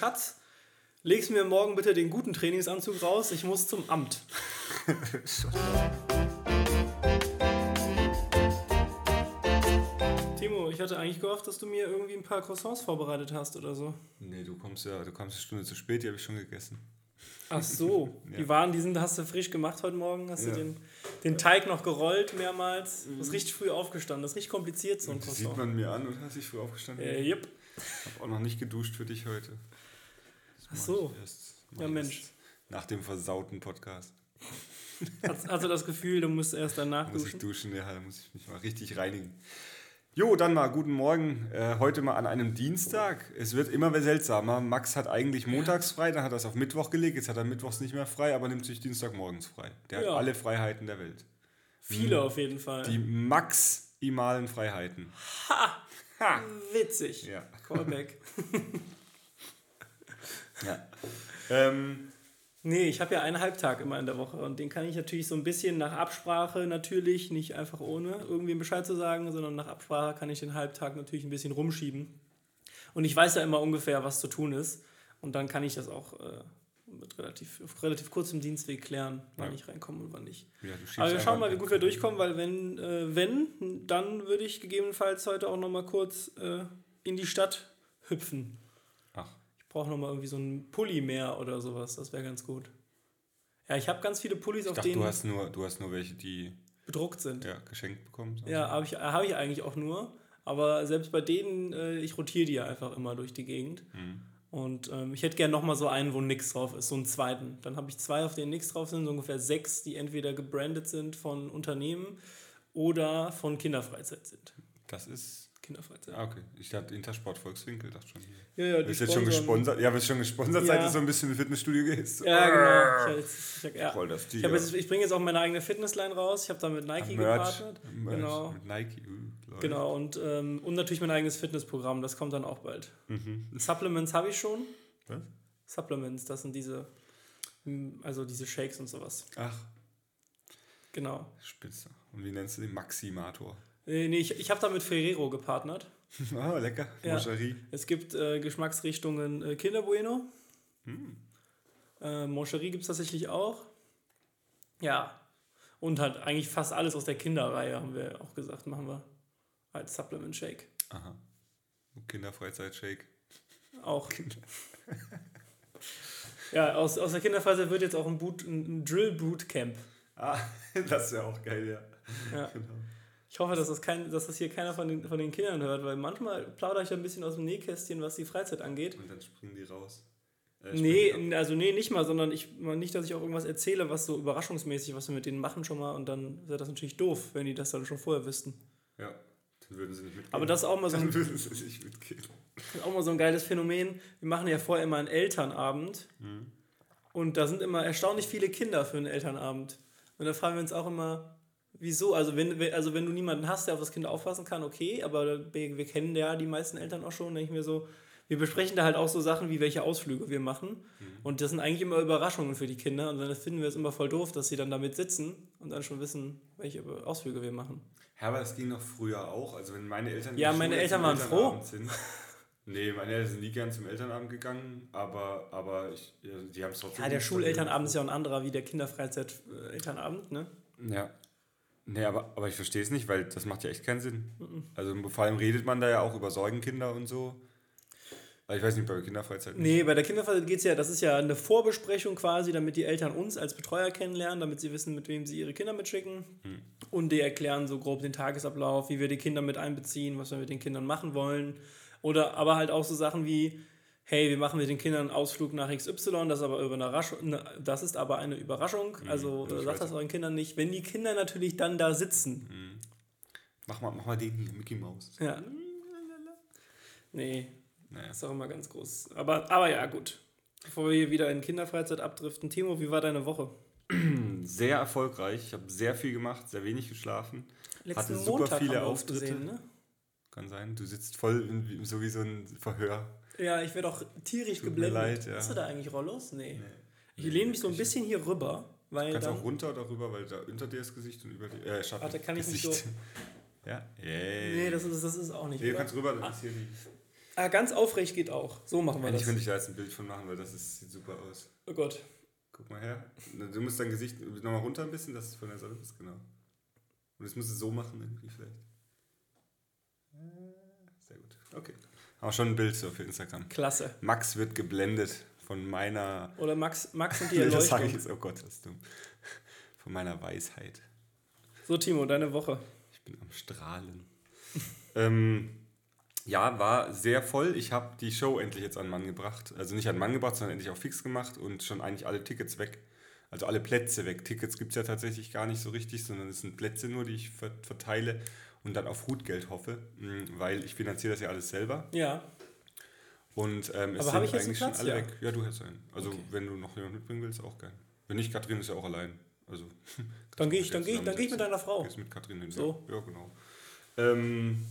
Schatz, legst mir morgen bitte den guten Trainingsanzug raus, ich muss zum Amt. Timo, ich hatte eigentlich gehofft, dass du mir irgendwie ein paar Croissants vorbereitet hast oder so. Nee, du kommst ja, du kommst eine Stunde zu spät, die habe ich schon gegessen. Ach so, Ja. die waren, die sind, hast du frisch gemacht heute Morgen, hast Ja. du den, den Teig noch gerollt mehrmals. Du bist richtig früh aufgestanden, das ist richtig kompliziert, so ein Das sieht Croissant. man mir an und hast dich früh aufgestanden. Äh, yep. Hab auch noch nicht geduscht für dich heute. Ach so. erst- Ja, Mensch. Nach dem versauten Podcast. Hast, hast du das Gefühl, du musst erst danach Muss ich duschen? duschen, ja, da muss ich mich mal richtig reinigen. Jo, dann mal guten Morgen. Äh, heute mal an einem Dienstag. Es wird immer seltsamer. Max hat eigentlich montags frei, dann hat er es auf Mittwoch gelegt. Jetzt hat er mittwochs nicht mehr frei, aber nimmt sich Dienstagmorgens frei. Der Ja. hat alle Freiheiten der Welt. Viele auf jeden Fall. Die maximalen Freiheiten. ha! Ha! Witzig. Ja. Callback. ja. Ähm, Nee, ich habe ja einen Halbtag immer in der Woche und den kann ich natürlich so ein bisschen nach Absprache natürlich, nicht einfach ohne irgendwie Bescheid zu sagen, sondern nach Absprache kann ich den Halbtag natürlich ein bisschen rumschieben. Und ich weiß ja immer ungefähr, was zu tun ist. Und dann kann ich das auch äh, mit relativ, auf relativ kurzem Dienstweg klären, wann Ja. ich reinkomme und wann nicht. ja, Aber wir schauen mal, wie gut wir durchkommen, weil wenn, äh, wenn, dann würde ich gegebenenfalls heute auch noch mal kurz äh, in die Stadt hüpfen. Brauche noch mal irgendwie so einen Pulli mehr oder sowas. Das wäre ganz gut. Ja, ich habe ganz viele Pullis, ich auf dachte, denen du hast, nur, du hast nur welche, die bedruckt sind. ja, geschenkt bekommen. Ja, habe ich, hab ich eigentlich auch nur. Aber selbst bei denen, äh, ich rotiere die ja einfach immer durch die Gegend. Mhm. Und ähm, ich hätte gerne noch mal so einen, wo nix drauf ist, so einen zweiten. Dann habe ich zwei, auf denen nichts drauf sind, so ungefähr sechs, die entweder gebrandet sind von Unternehmen oder von Kinderfreizeit sind. Das ist. Kinderfreizeit. Ah, okay. Ich dachte Intersport Volkswinkel, dachte schon. Ja, ja, die jetzt schon gesponsert? Ja, bist schon gesponsert, Ja. seit du so ein bisschen ins Fitnessstudio gehst. Ja, genau. Ich, ich, hab- ja. Voll das ich, hab jetzt, ich bringe jetzt auch meine eigene Fitnessline raus. Ich habe da mit Nike gepartnert. Merch Genau. Mit Nike. Uh, läuft. Genau, und, ähm, und natürlich mein eigenes Fitnessprogramm, das kommt dann auch bald. Supplements habe ich schon. Was? Supplements, das sind diese, mm, also diese Shakes und sowas. Ach, Genau. spitze. Und wie nennst du den? Maximator. Nee, ich, ich habe da mit Ferrero gepartnert. Ah, lecker. Ja. Es gibt äh, Geschmacksrichtungen äh, Kinder Bueno. Hm. Äh, Moncherie gibt es tatsächlich auch. Ja. Und halt eigentlich fast alles aus der Kinderreihe, haben wir auch gesagt, machen wir als Supplement Shake. Aha. Kinderfreizeitshake. Auch. ja, aus, aus der Kinderfreizeit wird jetzt auch ein, Boot, ein Drill Bootcamp. Ah, das wäre auch geil, ja. Ja. Genau. Ich hoffe, dass das, kein, dass das hier keiner von den, von den Kindern hört, weil manchmal plaudere ich ein bisschen aus dem Nähkästchen, was die Freizeit angeht. Und dann springen die raus. Äh, Nee, also nee, nicht mal, sondern ich nicht, dass ich auch irgendwas erzähle, was so überraschungsmäßig, was wir mit denen machen schon mal und dann wäre das natürlich doof, wenn die das dann schon vorher wüssten. Ja, dann würden sie nicht mitgehen. Aber das ist auch mal so Dann ein, würden sie nicht mitgehen. das ist auch mal so ein geiles Phänomen. Wir machen ja vorher immer einen Elternabend und da sind immer erstaunlich viele Kinder für einen Elternabend. Und da fragen wir uns auch immer, wieso? Also wenn, also wenn du niemanden hast, der auf das Kind aufpassen kann, okay, aber wir, wir kennen ja die meisten Eltern auch schon, denke ich mir so, wir besprechen da halt auch so Sachen wie welche Ausflüge wir machen. Und das sind eigentlich immer Überraschungen für die Kinder. Und dann finden wir es immer voll doof, dass sie dann damit sitzen und dann schon wissen, welche Ausflüge wir machen. Ja, aber das ging noch früher auch. Also wenn meine Eltern Ja, meine Schule Eltern waren Elternabend Sind, nee, meine Eltern sind nie gern zum Elternabend gegangen, aber, aber ich, die haben es trotzdem... Ja, der Schulelternabend ist ja ein anderer wie der Kinderfreizeit-Elternabend, ne? Ja. Nee, aber, aber ich verstehe es nicht, weil das macht ja echt keinen Sinn. Mhm. Also vor allem redet man da ja auch über Säugenkinder und so. Aber ich weiß nicht, bei Kinderfreizeit nicht. Nee, bei der Kinderfreizeit geht es ja, das ist ja eine Vorbesprechung quasi, damit die Eltern uns als Betreuer kennenlernen, damit sie wissen, mit wem sie ihre Kinder mitschicken. Und die erklären so grob den Tagesablauf, wie wir die Kinder mit einbeziehen, was wir mit den Kindern machen wollen. Oder aber halt auch so Sachen wie, hey, wir machen mit den Kindern einen Ausflug nach XY, das ist aber, über eine, Überraschung, ne, das ist aber eine Überraschung. Also ich äh, sagt das euren Kindern nicht. Wenn die Kinder natürlich dann da sitzen. Mach, mal, mach mal den hier, Mickey Mouse. Ja. Nee, Naja. ist auch immer ganz groß. Aber, aber ja, gut. Bevor wir hier wieder in Kinderfreizeit abdriften. Timo, wie war deine Woche? Sehr erfolgreich. Ich habe sehr viel gemacht, sehr wenig geschlafen. Letzten Hatte super Montag viele Auftritte. gesehen, ne? Kann sein. Du sitzt voll in, so wie so ein Verhör. Ja, ich werde auch tierisch Tut mir geblendet. leid, ja. Hast du da eigentlich Rollos? Nee. Nee. Ich lehne mich so ein bisschen hier rüber, weil kannst dann... auch runter darüber, weil da unter dir das Gesicht und über dir. Äh, Schatten. Warte, kann ich nicht Gesicht. Ja? Yay. Nee, das ist, das ist auch nicht. Nee, du kannst rüber, dann ist hier die. Ah, ganz aufrecht geht auch. So machen wir Eigentlich das. könnte ich da jetzt ein Bild von machen, weil das ist, sieht super aus. Oh Gott. Guck mal her. Du musst dein Gesicht nochmal runter ein bisschen, dass es von der Sonne ist, genau. Und das musst du so machen irgendwie vielleicht. Äh, Sehr gut. Okay. Auch schon ein Bild so für Instagram. Klasse. Max wird geblendet von meiner. Oder Max, Max und die Nee, das sage Erleuchtung. ich jetzt, oh Gott, das ist dumm. Von meiner Weisheit. So, Timo, deine Woche. Ich bin am Strahlen. ähm, ja, war sehr voll. Ich habe die Show endlich jetzt an Mann gebracht. Also nicht an Mann gebracht, sondern endlich auch fix gemacht und schon eigentlich alle Tickets weg. Also alle Plätze weg. Tickets gibt es ja tatsächlich gar nicht so richtig, sondern es sind Plätze nur, die ich ver verteile und dann auf Hutgeld hoffe, mh, weil ich finanziere das ja alles selber. Ja. Und ähm, es Aber sind eigentlich schon alle Ja. weg. Ja, du hättest einen. Also Okay. wenn du noch jemanden mitbringen willst, auch gern. Wenn nicht, Katrin ist ja auch allein. Also Dann gehe ich, dann gehe ich, dann gehe ich mit deiner Frau. Gehst mit Katrin hin. So. Ja, genau. Ähm,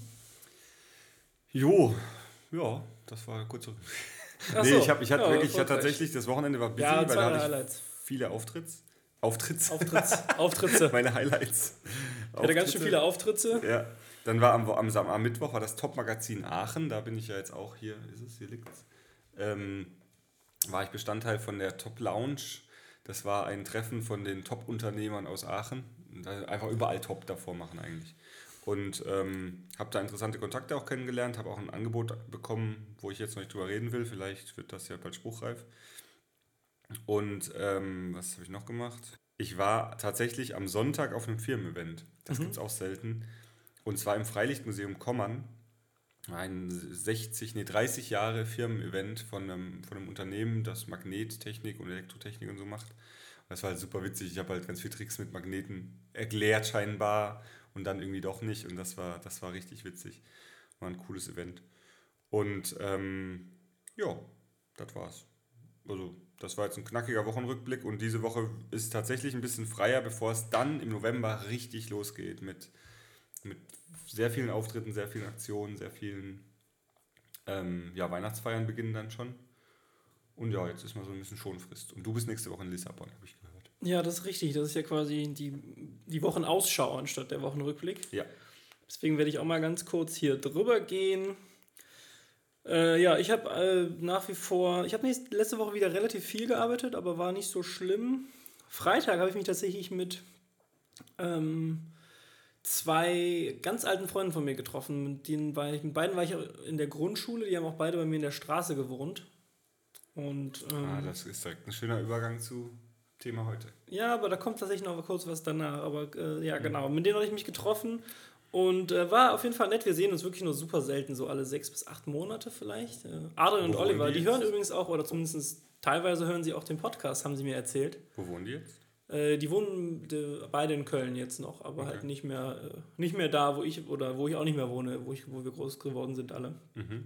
jo, ja, das war kurz. so. Nee, ich, hab, ich hatte Ja, wirklich, ich hatte tatsächlich, das Wochenende war busy, Ja, weil da hatte ich viele Auftritts. Auftritts. Auftritts, Auftritte. Meine Highlights. Ich hatte ganz schön viele Auftritte. Ja, dann war am, am, am Mittwoch war das Top-Magazin Aachen, da bin ich ja jetzt auch hier, ist es, hier liegt's. Ähm, war ich Bestandteil von der Top Lounge. Das war ein Treffen von den Top-Unternehmern aus Aachen. Einfach überall Top davor machen eigentlich. Und ähm, habe da interessante Kontakte auch kennengelernt, habe auch ein Angebot bekommen, wo ich jetzt noch nicht drüber reden will. Vielleicht wird das ja bald spruchreif. Und ähm, was habe ich noch gemacht? Ich war tatsächlich am Sonntag auf einem Firmen-Event. Das gibt es auch selten. Und zwar im Freilichtmuseum Kommern. Ein 60, nee, 30 Jahre Firmen-Event von einem, von einem Unternehmen, das Magnettechnik und Elektrotechnik und so macht. Das war halt super witzig. Ich habe halt ganz viele Tricks mit Magneten erklärt scheinbar und dann irgendwie doch nicht. Und das war, das war richtig witzig. War ein cooles Event. Und ähm, ja, das war's. Also, das war jetzt ein knackiger Wochenrückblick und diese Woche ist tatsächlich ein bisschen freier, bevor es dann im November richtig losgeht mit, mit sehr vielen Auftritten, sehr vielen Aktionen, sehr vielen ähm, ja, Weihnachtsfeiern beginnen dann schon. Und ja, jetzt ist mal so ein bisschen Schonfrist. Und du bist nächste Woche in Lissabon, habe ich gehört. Ja, das ist richtig. Das ist ja quasi die, die Wochenausschau anstatt der Wochenrückblick. Ja. Deswegen werde ich auch mal ganz kurz hier drüber gehen. Äh, ja, ich habe äh, nach wie vor, ich habe letzte Woche wieder relativ viel gearbeitet, aber war nicht so schlimm. Freitag habe ich mich tatsächlich mit ähm, zwei ganz alten Freunden von mir getroffen. Mit, denen war ich, mit beiden war ich in der Grundschule, die haben auch beide bei mir in der Straße gewohnt. Und ähm, Ah, das ist direkt ein schöner Übergang zu Thema heute. ja, aber da kommt tatsächlich noch kurz was danach. Aber äh, Mhm. ja, genau. Mit denen habe ich mich getroffen und äh, war auf jeden Fall nett. Wir sehen uns wirklich nur super selten, so alle sechs bis acht Monate vielleicht. Äh, Adrian und Oliver, die die hören übrigens auch, oder zumindest teilweise hören sie auch den Podcast, haben sie mir erzählt. Wo wohnen die jetzt? Äh, die wohnen beide in Köln jetzt noch, aber Okay. halt nicht mehr, äh, nicht mehr da, wo ich oder wo ich auch nicht mehr wohne, wo, ich, wo wir groß geworden sind alle. Mhm.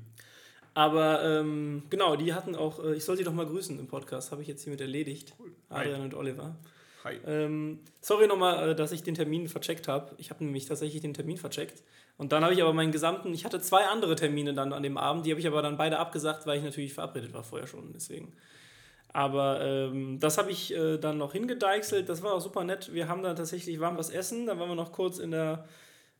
Aber ähm, genau, die hatten auch, äh, ich soll sie doch mal grüßen im Podcast, habe ich jetzt hiermit erledigt. Cool. Hi. Adrian und Oliver. Hi. Ähm, sorry nochmal, äh, dass ich den Termin vercheckt habe. Ich habe nämlich tatsächlich den Termin vercheckt. Und dann habe ich aber meinen gesamten, ich hatte zwei andere Termine dann an dem Abend, die habe ich aber dann beide abgesagt, weil ich natürlich verabredet war vorher schon. Deswegen. Aber ähm, das habe ich äh, dann noch hingedeichselt. Das war auch super nett. Wir haben dann tatsächlich warm was essen. Da waren wir noch kurz in der,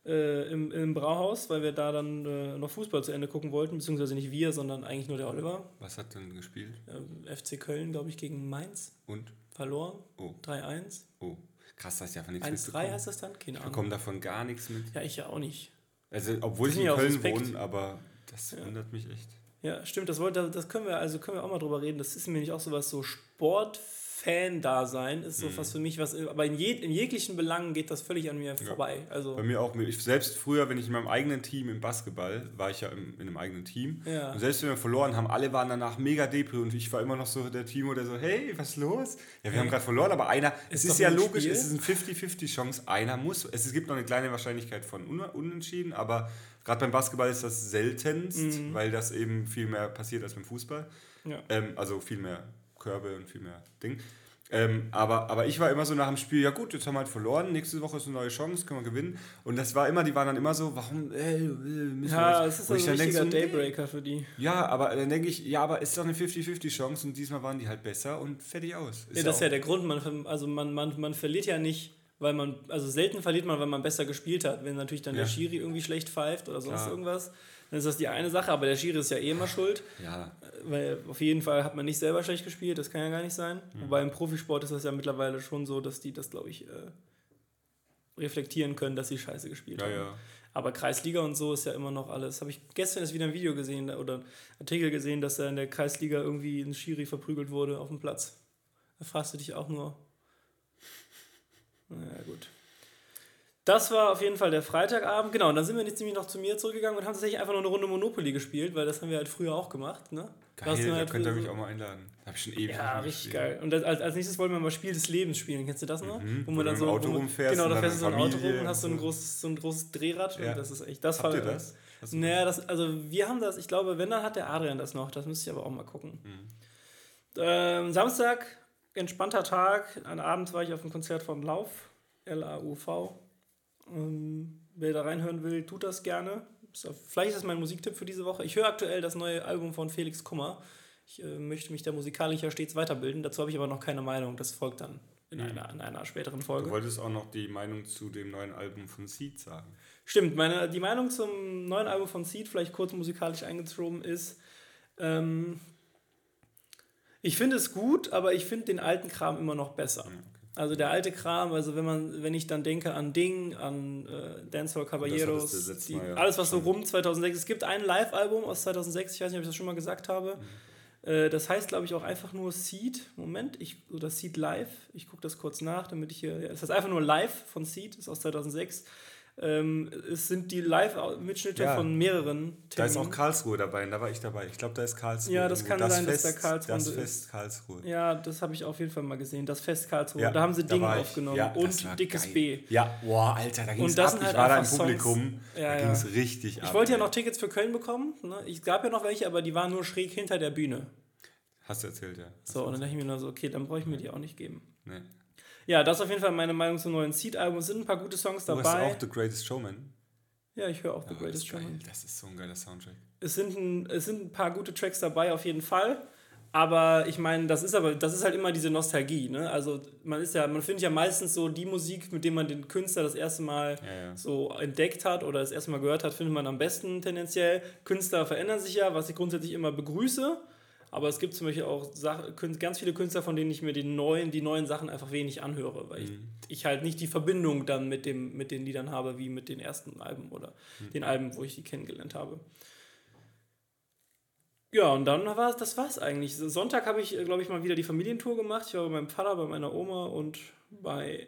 äh, im, im Brauhaus, weil wir da dann äh, noch Fußball zu Ende gucken wollten. Beziehungsweise nicht wir, sondern eigentlich nur der Oliver. Was hat denn gespielt? Ähm, FC Köln, glaube ich, gegen Mainz. Und? Verloren. Oh, 3-1. oh. Krass, dass ich davon nichts 1-3 mitbekommen. heißt das dann? Keine Ich Ahnung. bekomme davon gar nichts mit. Ja, ich ja auch nicht. Also, obwohl ich in ja auch Köln wohne, aber das Ja. wundert mich echt. Ja, stimmt, das wollte, das können wir, also können wir auch mal drüber reden. Das ist nämlich auch sowas, so Sportfan-Dasein ist so Mhm. was für mich, was, aber in, jeg, in jeglichen Belangen geht das völlig an mir vorbei. Also, Bei mir auch. Ich selbst früher, wenn ich in meinem eigenen Team im Basketball, war ich ja im, in einem eigenen Team. Ja. Und selbst wenn wir verloren haben, alle waren danach mega depri und ich war immer noch so der Timo, der so, hey, was ist los? Ja, wir haben gerade verloren, aber einer, es Ist ist doch ja logisch, Spiel. es ist eine 50-50 Chance, einer muss. Es gibt noch eine kleine Wahrscheinlichkeit von Un Unentschieden, aber gerade beim Basketball ist das seltenst, Mhm. weil das eben viel mehr passiert als beim Fußball. ja. Ähm, also viel mehr Körbe und viel mehr Ding. Ähm, aber, aber ich war immer so nach dem Spiel, ja gut, jetzt haben wir halt verloren, nächste Woche ist eine neue Chance, können wir gewinnen. Und das war immer, die waren dann immer so, warum, äh, äh, müssen ja, wir es ist ein ich richtiger so. Daybreaker für die. Ja, aber dann denke ich, ja, aber ist doch eine 50-50 Chance und diesmal waren die halt besser und fertig aus. Ja, das ist ja der Grund. Man, also man, man, man verliert ja nicht, weil man, also selten verliert man, weil man besser gespielt hat. Wenn natürlich dann Ja. der Schiri irgendwie schlecht pfeift oder sonst Klar. irgendwas. Dann ist das die eine Sache, aber der Schiri ist ja eh immer schuld. Ja. Weil auf jeden Fall hat man nicht selber schlecht gespielt, das kann ja gar nicht sein. Mhm. Wobei im Profisport ist das ja mittlerweile schon so, dass die das, glaube ich, äh, reflektieren können, dass sie scheiße gespielt ja, haben. Ja. Aber Kreisliga und so ist ja immer noch alles. Habe ich gestern erst wieder ein Video gesehen oder einen Artikel gesehen, dass da in der Kreisliga irgendwie ein Schiri verprügelt wurde auf dem Platz. Da fragst du dich auch nur. Naja, gut. Das war auf jeden Fall der Freitagabend. Genau, und dann sind wir jetzt nämlich noch zu mir zurückgegangen und haben tatsächlich einfach nur eine Runde Monopoly gespielt, weil das haben wir halt früher auch gemacht. Ne? Geil, da halt könnt ihr mich auch mal einladen. Da habe ich schon ewig Ja, richtig geil. Und als, als nächstes wollten wir mal Spiel des Lebens spielen. Kennst du das noch? Mhm, wo man dann so Auto wo, rumfährst. Genau, da fährst du so ein Auto rum und hast so ein großes, so ein großes Drehrad. Ja. Und das ist echt, das Habt ihr das? Naja, das, also wir haben das, ich glaube, wenn, dann hat der Adrian das noch. Das müsste ich aber auch mal gucken. Mhm. Ähm, Samstag, entspannter Tag. An Abend war ich auf dem Konzert vom Lauf, L-A-U-V. Ähm, wer da reinhören will, tut das gerne. Vielleicht ist das mein Musiktipp für diese Woche. Ich höre aktuell das neue Album von Felix Kummer. Ich äh, möchte mich da musikalisch ja stets weiterbilden. Dazu habe ich aber noch keine Meinung. Das folgt dann in, einer, in einer späteren Folge. Du wolltest auch noch die Meinung zu dem neuen Album von Seed sagen. Stimmt, meine, die Meinung zum neuen Album von Seed, vielleicht kurz musikalisch eingezogen, ist, ähm, ich finde es gut, aber ich finde den alten Kram immer noch besser. Also der alte Kram, also wenn man, wenn ich dann denke an Ding, an äh, Dancehall Caballeros, die, Mal ja alles was so rum 2006, es gibt ein Live-Album aus 2006, ich weiß nicht, ob ich das schon mal gesagt habe. Mhm. Äh, das heißt, glaube ich, auch einfach nur Seed. Moment, ich, oder Seed Live. Ich gucke das kurz nach, damit ich hier. Es heißt einfach nur Live von Seed, ist aus 2006. Ähm, es sind die Live-Mitschnitte Ja. von mehreren Da ist auch Terminen. Karlsruhe dabei, da war ich dabei. Ich glaube, da ist Karlsruhe. Ja, das irgendwo. kann sein, dass Fest, da Karlsruhe Das ist. Fest Karlsruhe. Ja, das habe ich auf jeden Fall mal gesehen. Das Fest Karlsruhe. Ja, da haben sie Dinge ich. aufgenommen Ja, das und Dickes geil. B. Ja, boah, Alter, da ging es das ab. halt ich war da im Songs- Publikum, Ja, da ging es richtig ab. Ich wollte ja noch Tickets für Köln bekommen. Ne? Ich gab ja noch welche, aber die waren nur schräg hinter der Bühne. Hast du erzählt, ja. So, und dann dachte ich mir nur so, okay, dann brauche ich mir die auch nicht geben. Nee. Ja, das ist auf jeden Fall meine Meinung zum neuen Seed-Album. Es sind ein paar gute Songs Du hast dabei. auch The Greatest Showman. Ja, ich höre auch The Ah, Greatest das. Showman. das ist so ein geiler Soundtrack. Es sind, ein, es sind ein paar gute Tracks dabei, auf jeden Fall. Aber ich meine, das ist aber, das ist halt immer diese Nostalgie, ne? Also man ist ja, man findet ja meistens so die Musik, mit der man den Künstler das erste Mal Ja, ja. so entdeckt hat oder das erste Mal gehört hat, findet man am besten tendenziell. Künstler verändern sich ja, was ich grundsätzlich immer begrüße. Aber es gibt zum Beispiel auch Sach ganz viele Künstler, von denen ich mir die neuen, die neuen Sachen einfach wenig anhöre, weil ich, ich halt nicht die Verbindung dann mit, dem, mit den Liedern habe, wie mit den ersten Alben oder den Alben, wo ich die kennengelernt habe. Ja, und dann war es, das war's eigentlich. Sonntag habe ich, glaube ich, mal wieder die Familientour gemacht. Ich war bei meinem Vater, bei meiner Oma und bei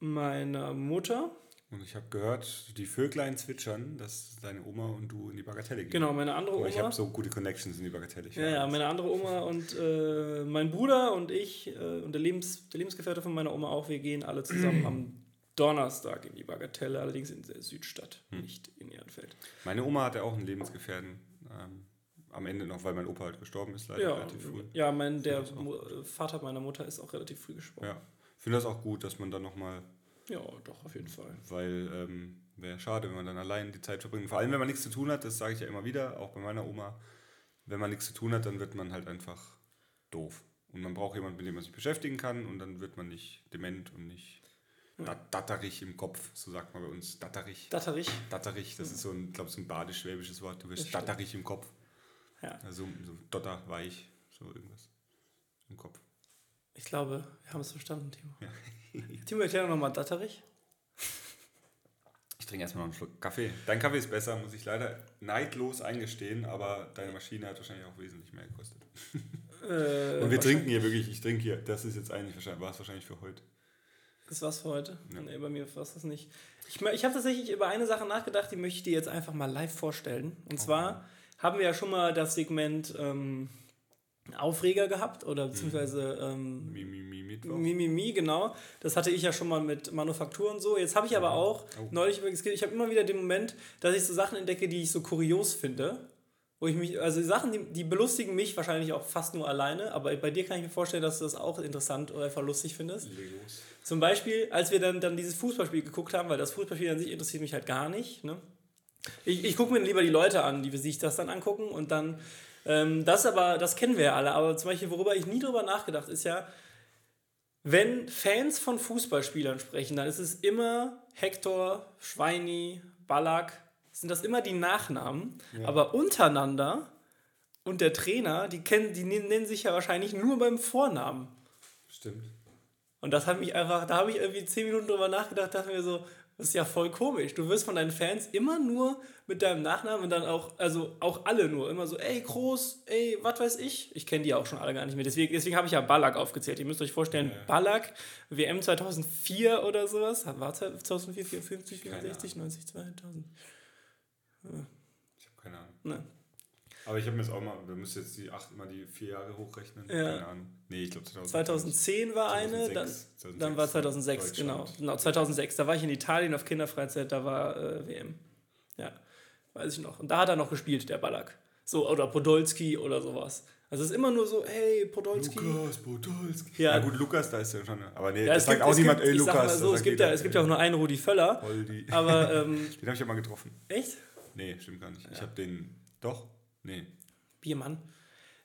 meiner Mutter. Und ich habe gehört, die Vöglein zwitschern, dass deine Oma und du in die Bagatelle gehen. Genau, meine andere Oma. ich habe so gute Connections in die Bagatelle. Ja, ja, meine andere Oma und äh, mein Bruder und ich äh, und der, Lebens, der Lebensgefährte von meiner Oma auch, wir gehen alle zusammen am Donnerstag in die Bagatelle, allerdings in der Südstadt, Hm. nicht in Ehrenfeld. Meine Oma hatte auch einen Lebensgefährten. Ähm, am Ende noch, weil mein Opa halt gestorben ist, leider Ja, relativ früh. ja mein, der Vater meiner Mutter ist auch relativ früh gestorben. Ja. Ich finde das auch gut, dass man dann nochmal, Ja, doch, auf jeden Fall. weil ähm, wäre schade, wenn man dann allein die Zeit verbringt. Vor allem, wenn man nichts zu tun hat, das sage ich ja immer wieder, auch bei meiner Oma. Wenn man nichts zu tun hat, dann wird man halt einfach doof. Und man braucht jemanden, mit dem man sich beschäftigen kann und dann wird man nicht dement und nicht dat datterig im Kopf, so sagt man bei uns. Datterig. Datterich. Datterig, das ist so ein, glaube so ein badisch-schwäbisches Wort. Du wirst datterig im Kopf. Ja, Also so dotterweich, so irgendwas im Kopf. Ich glaube, wir haben es verstanden, Timo. Ja. Timo, erklär doch nochmal Datterich. Ich trinke erstmal noch einen Schluck Kaffee. Dein Kaffee ist besser, muss ich leider neidlos eingestehen, aber deine Maschine hat wahrscheinlich auch wesentlich mehr gekostet. Äh, Und wir trinken hier wirklich, ich trinke hier, das ist jetzt eigentlich wahrscheinlich, war es wahrscheinlich für heute. Das war's für heute. Ja. Nee, bei mir war es das nicht. Ich, ich habe tatsächlich über eine Sache nachgedacht, die möchte ich dir jetzt einfach mal live vorstellen. Und zwar haben wir ja schon mal das Segment ähm, Aufreger gehabt oder beziehungsweise ähm, Mimimi. Mimimi, genau. Das hatte ich ja schon mal mit Manufaktur und so. Jetzt habe ich aber auch Oh. neulich, ich habe immer wieder den Moment, dass ich so Sachen entdecke, die ich so kurios finde. Wo ich mich, also Sachen, die, die belustigen mich wahrscheinlich auch fast nur alleine, aber bei dir kann ich mir vorstellen, dass du das auch interessant oder einfach lustig findest. Legos. Zum Beispiel, als wir dann, dann dieses Fußballspiel geguckt haben, weil das Fußballspiel an sich interessiert mich halt gar nicht. Ne? Ich, ich gucke mir lieber die Leute an, die sich das dann angucken und dann, das aber, das kennen wir ja alle, aber zum Beispiel, worüber ich nie drüber nachgedacht, ist ja, wenn Fans von Fußballspielern sprechen, dann ist es immer Hector, Schweini, Ballack, sind das immer die Nachnamen, aber untereinander und der Trainer, die kennen, die nennen sich ja wahrscheinlich nur beim Vornamen. Stimmt. Und das hat mich einfach, da habe ich irgendwie zehn Minuten drüber nachgedacht, dachte mir so, das ist ja voll komisch. Du wirst von deinen Fans immer nur mit deinem Nachnamen und dann auch, also auch alle nur, immer so, ey, groß, ey, was weiß ich. Ich kenne die auch schon alle gar nicht mehr. Deswegen, deswegen habe ich ja Ballack aufgezählt. Ihr müsst euch vorstellen, ja. Ballack, WM 2004 oder sowas, war 2004, 54, 64, 90, 2000. Ja. Ich habe keine Ahnung. Ne. Aber ich habe mir jetzt auch mal, wir müssen jetzt die acht mal die vier Jahre hochrechnen. Ja. Keine Ahnung. Nee, ich glaube 2010 war 2006, eine, dann, 2006, dann war 2006, genau. Genau, 2006. Da war ich in Italien auf Kinderfreizeit, da war äh, WM. Ja, weiß ich noch. Und da hat er noch gespielt, der Ballack. So, oder Podolski oder sowas. Also es ist immer nur so, hey, Podolski. Lukas, Podolski. Ja. ja gut, Lukas, da ist ja schon. Aber nee, ja, das sagt auch niemand, ey, Lukas. So, es, gibt ja, es gibt ja auch nur einen Rudi Völler. Holdi. Aber, ähm, den habe ich ja mal getroffen. Echt? Nee, stimmt gar nicht. Ja. Ich habe den, doch, nee. Biermann.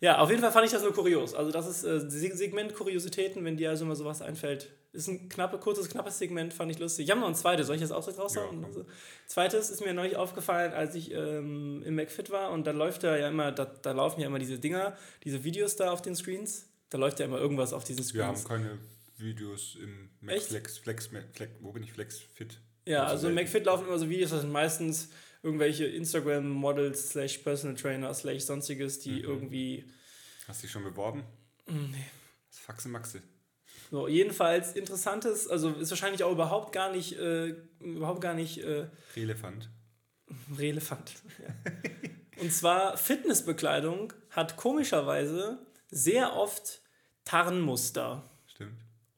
Ja, auf jeden Fall fand ich das nur kurios. Also das ist äh, Segment Kuriositäten, wenn dir also immer sowas einfällt. Ist ein knappe, kurzes, knappes Segment, fand ich lustig. Ich habe noch ein zweites, soll ich das auch so raushauen? Ja, also, zweites ist mir neulich aufgefallen, als ich ähm, im McFit war und da läuft da ja immer, da, da laufen ja immer diese Dinger, diese Videos da auf den Screens. Da läuft ja immer irgendwas auf diesen Screens. Wir haben keine Videos im McFlex, Flex, Flex, wo bin ich, FlexFit? Ja, also im McFit laufen immer so Videos, das sind meistens irgendwelche Instagram-Models slash Personal Trainer slash sonstiges, die mhm. irgendwie. Hast du dich schon beworben? Nee. Das ist Faxe Maxe. So, jedenfalls interessantes, also ist wahrscheinlich auch überhaupt gar nicht, äh, überhaupt gar nicht. Äh, relevant. Relevant, ja. Und zwar Fitnessbekleidung hat komischerweise sehr oft Tarnmuster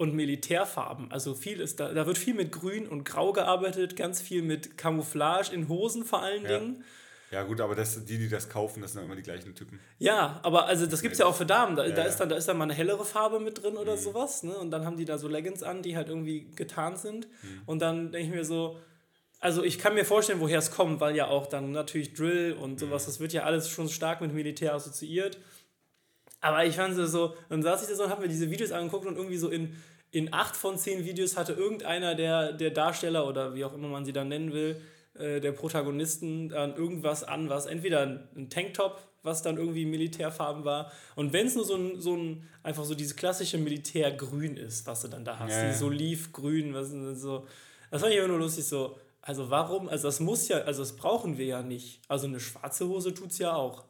und Militärfarben. Also viel ist da, da wird viel mit Grün und Grau gearbeitet, ganz viel mit Camouflage in Hosen vor allen ja. Dingen. Ja, gut, aber das, die, die das kaufen, das sind immer die gleichen Typen. Ja, aber also das gibt es ja auch für Damen. Da, ja, da, ist dann, da ist dann mal eine hellere Farbe mit drin oder mhm. sowas. Ne? Und dann haben die da so Leggings an, die halt irgendwie getarnt sind. Mhm. Und dann denke ich mir so, also ich kann mir vorstellen, woher es kommt, weil ja auch dann natürlich Drill und sowas, mhm. das wird ja alles schon stark mit Militär assoziiert. Aber ich fand es so, dann saß ich da so und habe mir diese Videos angeguckt und irgendwie so in in acht von zehn Videos hatte irgendeiner der, der Darsteller oder wie auch immer man sie dann nennen will, äh, der Protagonisten dann irgendwas an, was entweder ein Tanktop, was dann irgendwie Militärfarben war. Und wenn es nur so ein, so ein, einfach so dieses klassische Militärgrün ist, was du dann da hast, ja, dieses Olivgrün, was so. Das fand ich immer nur lustig so. Also warum? Also das muss ja, also das brauchen wir ja nicht. Also eine schwarze Hose tut es ja auch.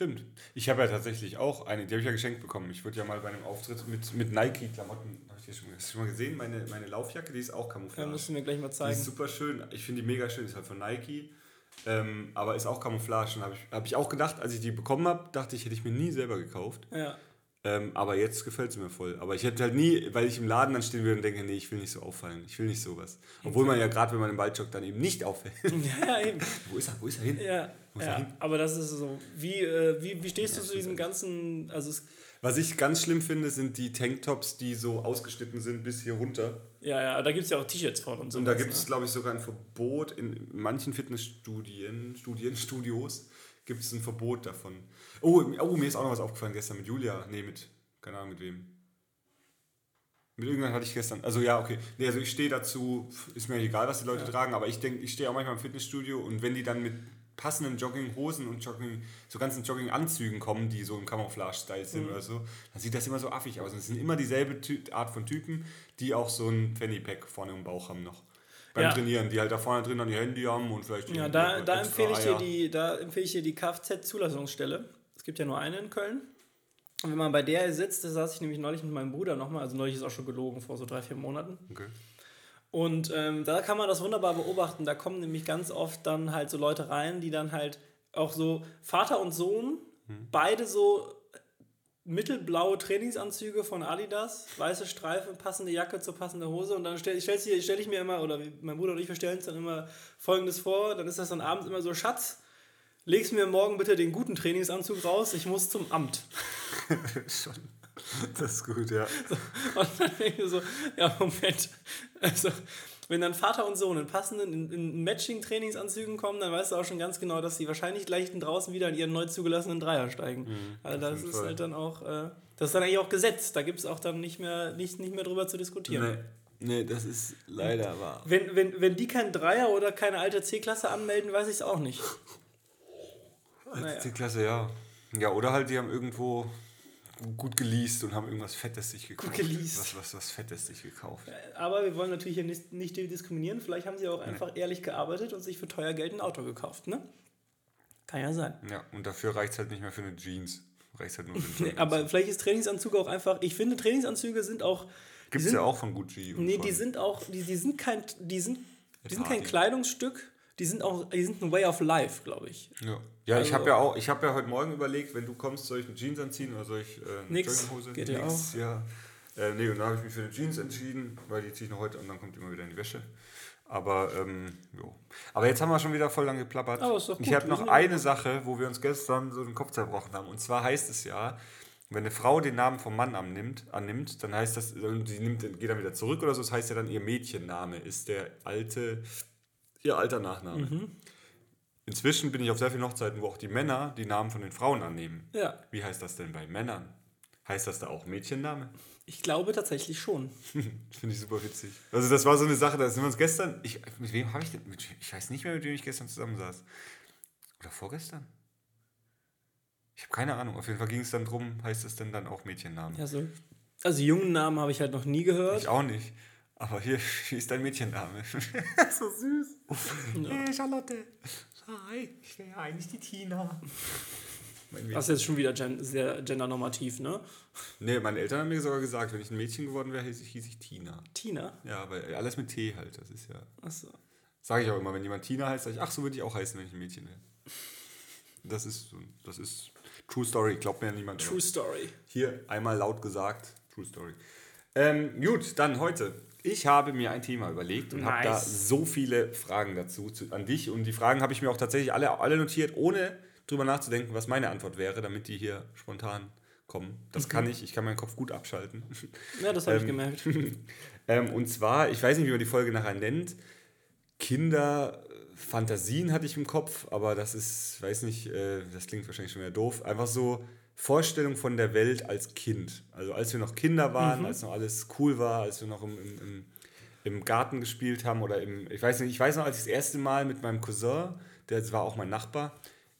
Stimmt. Ich habe ja tatsächlich auch eine, die habe ich ja geschenkt bekommen. Ich wurde ja mal bei einem Auftritt mit, mit Nike-Klamotten, habe ich die schon, schon mal gesehen? Meine, meine Laufjacke, die ist auch Camouflage. Ja, musst du mir gleich mal zeigen. Die ist super schön. Ich finde die mega schön. Die ist halt von Nike. Ähm, aber ist auch Camouflage. Und habe ich, hab ich auch gedacht, als ich die bekommen habe, dachte ich, hätte ich mir nie selber gekauft. Ja. Ähm, aber jetzt gefällt es mir voll. Aber ich hätte halt nie, weil ich im Laden dann stehen würde und denke, nee, ich will nicht so auffallen. Ich will nicht sowas. Obwohl man ja gerade, wenn man im Wald joggt, dann eben nicht auffällt. Ja, eben. Wo ist er? Wo ist er hin? Ja, ja hin? aber das ist so. Wie, äh, wie, wie stehst ja, du zu diesem ganzen. Also Was ich ganz schlimm finde, sind die Tanktops, die so ausgeschnitten sind bis hier runter. Ja, ja, da gibt es ja auch T-Shirts von und so. Und da gibt es, ne? glaube ich, sogar ein Verbot in manchen Fitnessstudien, Studien, Studios gibt es ein Verbot davon. Oh, oh, mir ist auch noch was aufgefallen gestern mit Julia. Nee, mit, keine Ahnung mit wem. Mit irgendwann hatte ich gestern. Also ja, okay. Nee, also ich stehe dazu, ist mir egal, was die Leute ja. tragen, aber ich denke, ich stehe auch manchmal im Fitnessstudio und wenn die dann mit passenden Jogginghosen und Jogging, so ganzen Jogginganzügen kommen, die so im Camouflage-Style sind mhm. oder so, dann sieht das immer so affig aus. Und es sind immer dieselbe Art von Typen, die auch so ein Fanny-Pack vorne im Bauch haben noch beim ja. Trainieren, die halt da vorne drin dann ihr Handy haben und vielleicht. Ja, da, da, empfehle ich dir die, da empfehle ich dir die Kfz-Zulassungsstelle. Es gibt ja nur eine in Köln. Und wenn man bei der sitzt, da saß ich nämlich neulich mit meinem Bruder nochmal, also neulich ist auch schon gelogen, vor so drei, vier Monaten. Okay. Und ähm, da kann man das wunderbar beobachten. Da kommen nämlich ganz oft dann halt so Leute rein, die dann halt auch so Vater und Sohn, hm. beide so mittelblaue Trainingsanzüge von Adidas, weiße Streifen, passende Jacke zur passenden Hose und dann stelle stell, stell ich mir immer, oder mein Bruder und ich, wir stellen uns dann immer folgendes vor, dann ist das dann abends immer so, Schatz, legst mir morgen bitte den guten Trainingsanzug raus, ich muss zum Amt. Schon. Das ist gut, ja. So, und dann denke ich so, ja, Moment. Also, wenn dann Vater und Sohn in passenden, in, in Matching-Trainingsanzügen kommen, dann weißt du auch schon ganz genau, dass sie wahrscheinlich gleich draußen wieder in ihren neu zugelassenen Dreier steigen. Mhm, also das ist Fall. halt dann auch, äh, das ist dann eigentlich auch Gesetz. Da gibt es auch dann nicht mehr, nicht, nicht mehr drüber zu diskutieren. Nee. Nee, das ist leider wahr. Wenn, wenn, wenn die kein Dreier oder keine alte C-Klasse anmelden, weiß ich es auch nicht. Alte naja. C-Klasse, ja. Ja, oder halt, die haben irgendwo gut geleast und haben irgendwas Fettes sich gekauft. Gut geleast. Was, was, was Fettes sich gekauft. Aber wir wollen natürlich hier nicht, nicht diskriminieren. Vielleicht haben sie auch einfach nee. ehrlich gearbeitet und sich für teuer Geld ein Auto gekauft, ne? Kann ja sein. Ja, und dafür reicht es halt nicht mehr für eine Jeans. Reicht halt nur für nee, Aber vielleicht ist Trainingsanzug auch einfach. Ich finde, Trainingsanzüge sind auch. Gibt es ja auch von Gucci. nee, die sind auch. Die, die sind kein. Die sind, die sind kein Kleidungsstück. Die sind auch. Die sind ein Way of Life, glaube ich. Ja. Ja, also, ich habe ja auch, ich habe ja heute Morgen überlegt, wenn du kommst, soll ich eine Jeans anziehen oder soll ich äh, eine nix, Jogginghose? Geht ja auch. Ja. Äh, nee, und dann habe ich mich für eine Jeans entschieden, weil die ziehe ich noch heute und dann kommt die immer wieder in die Wäsche. Aber, ähm, jo. Aber jetzt haben wir schon wieder voll lang geplappert. Oh, gut. Ich habe noch eine Sache, wo wir uns gestern so den Kopf zerbrochen haben. Und zwar heißt es ja, wenn eine Frau den Namen vom Mann annimmt, annimmt dann heißt das, sie nimmt, geht dann wieder zurück oder so, das heißt ja dann, ihr Mädchenname ist der alte, ihr alter Nachname. Mhm. Inzwischen bin ich auf sehr vielen Hochzeiten, wo auch die Männer die Namen von den Frauen annehmen. Ja. Wie heißt das denn bei Männern? Heißt das da auch Mädchenname? Ich glaube tatsächlich schon. Finde ich super witzig. Also das war so eine Sache, da sind wir uns gestern, ich, mit wem habe ich denn, mit, ich weiß nicht mehr, mit wem ich gestern zusammensaß. Oder vorgestern? Ich habe keine Ahnung. Auf jeden Fall ging es dann drum, heißt es denn dann auch Mädchennamen? Ja, so. Also jungen Namen habe ich halt noch nie gehört. Ich auch nicht. Aber hier, hier ist dein Mädchenname. so süß. Ja. Hey, Charlotte. Hi, ich wäre ja eigentlich die Tina. Das ist jetzt schon wieder gen sehr gendernormativ, ne? Nee, meine Eltern haben mir sogar gesagt, wenn ich ein Mädchen geworden wäre, hieß ich, hieß ich Tina. Tina? Ja, weil alles mit T halt, das ist ja. Achso. Sage ich auch immer, wenn jemand Tina heißt, sage ich, ach, so würde ich auch heißen, wenn ich ein Mädchen wäre. Das ist, das ist True Story, glaubt mir ja niemand. True Story. Hier einmal laut gesagt, True Story. Ähm, gut, dann heute. Ich habe mir ein Thema überlegt und nice. habe da so viele Fragen dazu zu, an dich. Und die Fragen habe ich mir auch tatsächlich alle, alle notiert, ohne drüber nachzudenken, was meine Antwort wäre, damit die hier spontan kommen. Das mhm. kann ich, ich kann meinen Kopf gut abschalten. Ja, das habe ähm, ich gemerkt. ähm, und zwar, ich weiß nicht, wie man die Folge nachher nennt, Kinderfantasien hatte ich im Kopf, aber das ist, weiß nicht, äh, das klingt wahrscheinlich schon wieder doof, einfach so Vorstellung von der Welt als Kind. Also als wir noch Kinder waren, mhm. als noch alles cool war, als wir noch im, im, im Garten gespielt haben oder im, ich weiß nicht, ich weiß noch, als ich das erste Mal mit meinem Cousin, der war auch mein Nachbar,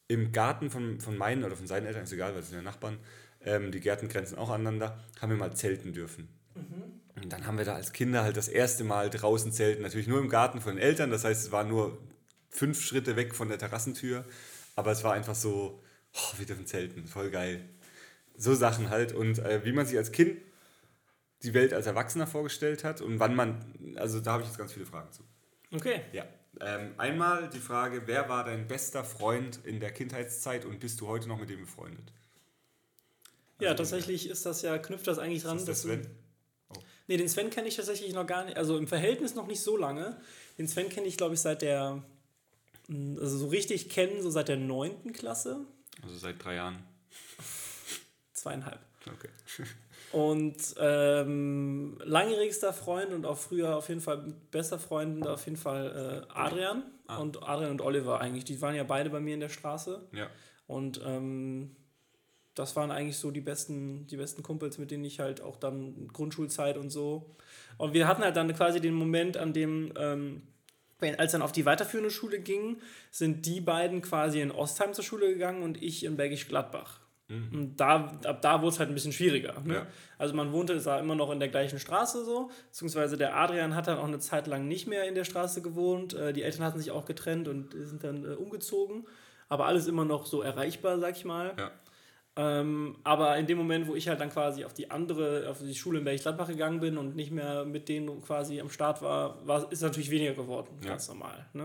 im Garten von, von meinen oder von seinen Eltern, ist egal, weil es sind ja Nachbarn, ähm, die Gärten grenzen auch aneinander, haben wir mal zelten dürfen. Mhm. Und dann haben wir da als Kinder halt das erste Mal draußen zelten, natürlich nur im Garten von den Eltern, das heißt, es war nur fünf Schritte weg von der Terrassentür, aber es war einfach so, oh, wir dürfen zelten, voll geil. So Sachen halt und äh, wie man sich als Kind die Welt als Erwachsener vorgestellt hat und wann man, also da habe ich jetzt ganz viele Fragen zu. Okay. Ja. Ähm, einmal die Frage, wer war dein bester Freund in der Kindheitszeit und bist du heute noch mit dem befreundet? Also ja, tatsächlich ist das ja, knüpft das eigentlich dran. Ist das Sven? Oh. Nee, den Sven kenne ich tatsächlich noch gar nicht, also im Verhältnis noch nicht so lange. Den Sven kenne ich, glaube ich, seit der, also so richtig kennen, so seit der neunten Klasse. Also seit drei Jahren. Zweieinhalb. Okay. Und ähm, langjährigster Freund und auch früher auf jeden Fall bester Freund auf jeden Fall äh, Adrian. Ah. Und Adrian und Oliver eigentlich. Die waren ja beide bei mir in der Straße. Ja. Und ähm, das waren eigentlich so die besten, die besten Kumpels, mit denen ich halt auch dann Grundschulzeit und so. Und wir hatten halt dann quasi den Moment, an dem, ähm, als dann auf die weiterführende Schule ging, sind die beiden quasi in Ostheim zur Schule gegangen und ich in Bergisch Gladbach. Mhm. Und da, ab da wurde es halt ein bisschen schwieriger. Ne? Ja. Also man wohnte da immer noch in der gleichen Straße so, beziehungsweise der Adrian hat dann auch eine Zeit lang nicht mehr in der Straße gewohnt. Äh, die Eltern hatten sich auch getrennt und sind dann äh, umgezogen. Aber alles immer noch so erreichbar, sag ich mal. Ja. Ähm, aber in dem Moment, wo ich halt dann quasi auf die andere, auf die Schule in Berchtesgaden gegangen bin und nicht mehr mit denen quasi am Start war, war ist natürlich weniger geworden, ja. ganz normal. Ne?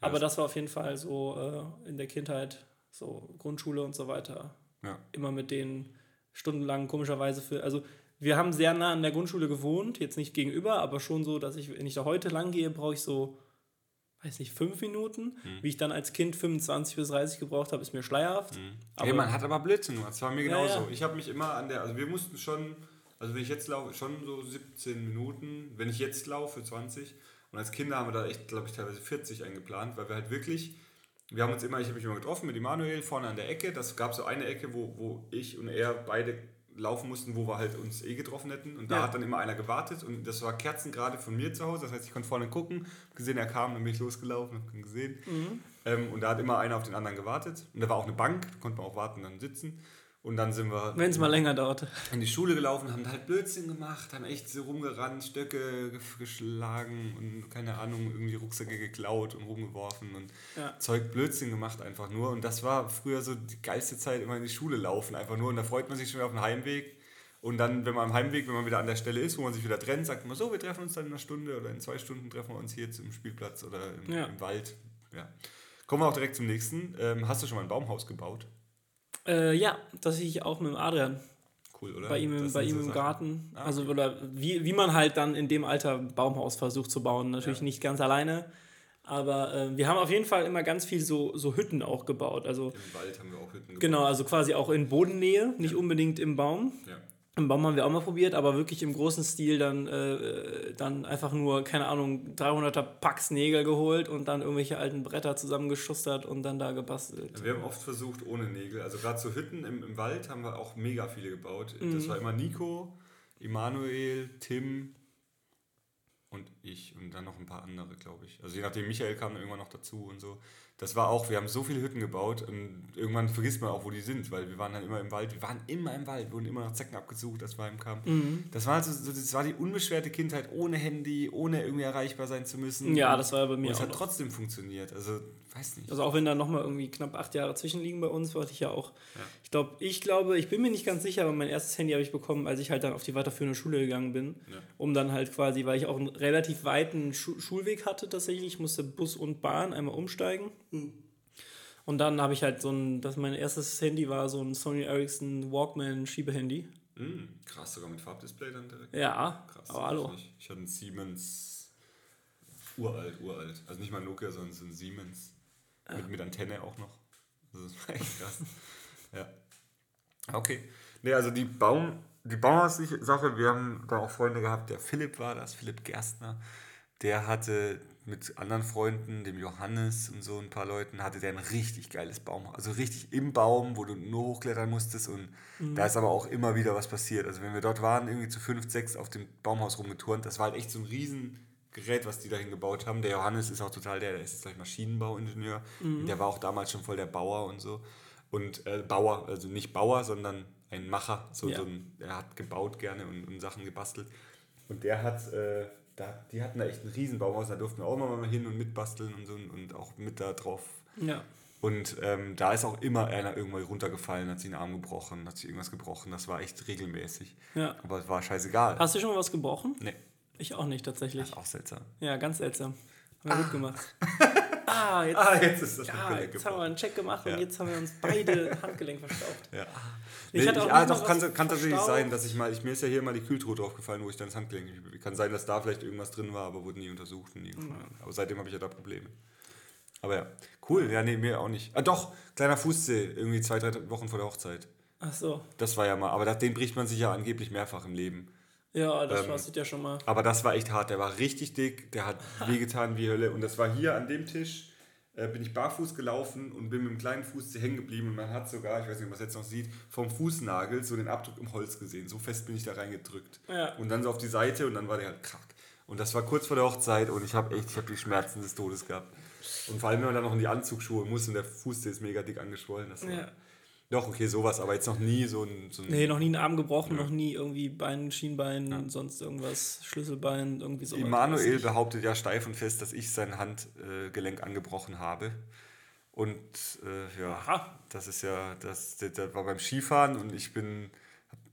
Aber das war auf jeden Fall so äh, in der Kindheit, so Grundschule und so weiter, ja. Immer mit denen stundenlang komischerweise für. Also wir haben sehr nah an der Grundschule gewohnt, jetzt nicht gegenüber, aber schon so, dass ich, wenn ich da heute lang gehe, brauche ich so, weiß nicht, fünf Minuten. Mhm. Wie ich dann als Kind 25 bis 30 gebraucht habe, ist mir schleierhaft. Aber hey, man hat aber Blödsinn nur. Das war mir genauso. Ja, ja. Ich habe mich immer an der, also wir mussten schon, also wenn ich jetzt laufe, schon so 17 Minuten, wenn ich jetzt laufe, 20. Und als Kinder haben wir da echt, glaube ich, teilweise 40 eingeplant, weil wir halt wirklich wir haben uns immer, ich habe mich immer getroffen mit Emanuel vorne an der Ecke. Das gab so eine Ecke, wo, wo ich und er beide laufen mussten, wo wir halt uns eh getroffen hätten. Und da Ja. hat dann immer einer gewartet und das war kerzengerade von mir zu Hause. Das heißt, ich konnte vorne gucken, gesehen, er kam, dann bin ich losgelaufen, hab ihn gesehen. Ähm, und da hat immer einer auf den anderen gewartet. Und da war auch eine Bank, da konnte man auch warten, dann sitzen. Und dann sind wir Wenn es mal länger dauerte. in die Schule gelaufen, haben halt Blödsinn gemacht, haben echt so rumgerannt, Stöcke ge- geschlagen und keine Ahnung, irgendwie Rucksäcke geklaut und rumgeworfen und Ja. Zeug Blödsinn gemacht einfach nur. Und das war früher so die geilste Zeit, immer in die Schule laufen einfach nur. Und da freut man sich schon auf den Heimweg. Und dann, wenn man am Heimweg, wenn man wieder an der Stelle ist, wo man sich wieder trennt, sagt man so, wir treffen uns dann in einer Stunde oder in zwei Stunden treffen wir uns hier jetzt im Spielplatz oder im, Ja. im Wald. Ja. Kommen wir auch direkt zum nächsten. Ähm, hast du schon mal ein Baumhaus gebaut? Äh, ja, das sehe ich auch mit dem Adrian. Cool, oder? Bei ihm, im, bei ihm so im. Garten. Ah, Also, oder wie, wie man halt dann in dem Alter ein Baumhaus versucht zu bauen. Natürlich Ja. nicht ganz alleine. Aber äh, wir haben auf jeden Fall immer ganz viel so, so Hütten auch gebaut. Also, Im Wald haben wir auch Hütten gebaut. genau, also quasi auch in Bodennähe, nicht unbedingt im Baum. Ja. Im Baum haben wir auch mal probiert, aber wirklich im großen Stil dann, äh, dann einfach nur, keine Ahnung, 300er Packs Nägel geholt und dann irgendwelche alten Bretter zusammengeschustert und dann da gebastelt. Wir haben oft versucht ohne Nägel. Also gerade so Hütten im, im Wald haben wir auch mega viele gebaut. Mhm. Das war immer Nico, Emanuel, Tim und ich und dann noch ein paar andere, glaube ich. Also je nachdem, Michael kam dann irgendwann noch dazu und so. Das war auch, wir haben so viele Hütten gebaut und irgendwann vergisst man auch, wo die sind, weil wir waren dann immer im Wald. Wir waren immer im Wald, wurden immer nach Zecken abgesucht, das war im Camp. Mhm. Das war also, so, das war die unbeschwerte Kindheit, ohne Handy, ohne irgendwie erreichbar sein zu müssen. Ja, das war ja bei mir Und es auch hat noch. trotzdem funktioniert. Also, weiß nicht. Also auch wenn da nochmal irgendwie knapp acht Jahre zwischenliegen bei uns, wollte ich ja auch. Ja. Ich glaube, ich glaube, ich bin mir nicht ganz sicher, aber mein erstes Handy habe ich bekommen, als ich halt dann auf die weiterführende Schule gegangen bin. Ja. Um dann halt quasi, weil ich auch einen relativ weiten Schu Schulweg hatte tatsächlich. Ich musste Bus und Bahn einmal umsteigen. Und dann habe ich halt so ein, das mein erstes Handy war so ein Sony Ericsson Walkman Schiebehandy. Mm, krass, sogar mit Farbdisplay dann direkt. Ja, Krass. aber hallo. Ich, ich hatte einen Siemens uralt, uralt. Also nicht mal Nokia, sondern so ein Siemens. Mit, mit Antenne auch noch. Das war echt krass. ja. Okay. Nee, also die Baum, die Baumhaus-Sache, wir haben da auch Freunde gehabt, der Philipp war das, Philipp Gerstner. Der hatte mit anderen Freunden, dem Johannes und so ein paar Leuten, hatte der ein richtig geiles Baumhaus. Also richtig im Baum, wo du nur hochklettern musstest und da ist aber auch immer wieder was passiert. Also wenn wir dort waren, irgendwie zu fünf, sechs auf dem Baumhaus rumgeturnt, das war halt echt so ein Riesengerät, was die dahin gebaut haben. Der Johannes ist auch total der, der ist jetzt gleich Maschinenbauingenieur. Und Der war auch damals schon voll der Bauer und so. Und äh, Bauer, also nicht Bauer, sondern ein Macher. So, Ja. so ein, er hat gebaut gerne und, und Sachen gebastelt. Und der hat, äh, da, die hatten da echt ein Riesenbaumhaus, da durften wir auch mal hin und mitbasteln und so und auch mit da drauf. Ja. Und ähm, da ist auch immer einer irgendwann runtergefallen, hat sich einen Arm gebrochen, hat sich irgendwas gebrochen. Das war echt regelmäßig. ja. Aber es war scheißegal. Hast du schon mal was gebrochen? Nee, Ich auch nicht tatsächlich. das auch seltsam. Ja, ganz seltsam. Haben wir gut gemacht. Ah, jetzt, Ah, jetzt ist das ja, Handgelenk jetzt haben wir einen Check gemacht Ja. und jetzt haben wir uns beide Handgelenk verstaucht. Ja. Ich Nee, hatte auch ich, ah, doch, kann, kann tatsächlich sein, dass ich mal, ich, mir ist ja hier mal die Kühltruhe draufgefallen, wo ich dann das Handgelenk. Kann sein, dass da vielleicht irgendwas drin war, aber wurde nie untersucht und nie gefunden. Aber seitdem habe ich ja da Probleme. Aber ja, cool. Ja, nee, mir auch nicht. Ah, doch, kleiner Fußzeh, irgendwie zwei, drei Wochen vor der Hochzeit. Ach so. Das war ja mal, aber das, den bricht man sich ja angeblich mehrfach im Leben. Ja, das Ähm, passiert ja schon mal. Aber das war echt hart. Der war richtig dick, der hat wehgetan wie Hölle. Und das war hier an dem Tisch, äh, bin ich barfuß gelaufen und bin mit dem kleinen Fuß hängen geblieben. Und man hat sogar, ich weiß nicht, ob man es jetzt noch sieht, vom Fußnagel so den Abdruck im Holz gesehen. So fest bin ich da reingedrückt. Ja. Und dann so auf die Seite und dann war der halt krack. Und das war kurz vor der Hochzeit und ich habe echt, ich habe die Schmerzen des Todes gehabt. Und vor allem, wenn man dann noch in die Anzugsschuhe muss und der Fuß, der ist mega dick angeschwollen. Das war, Ja. Doch, okay, sowas, aber jetzt noch nie so ein. So ein Nee, noch nie einen Arm gebrochen, noch nie irgendwie Bein, Schienbein, sonst irgendwas, Schlüsselbein, irgendwie so. Immanuel behauptet ja steif und fest, dass ich sein Handgelenk angebrochen habe. Und äh, ja, Aha. das ist ja, das, das, das war beim Skifahren und ich bin,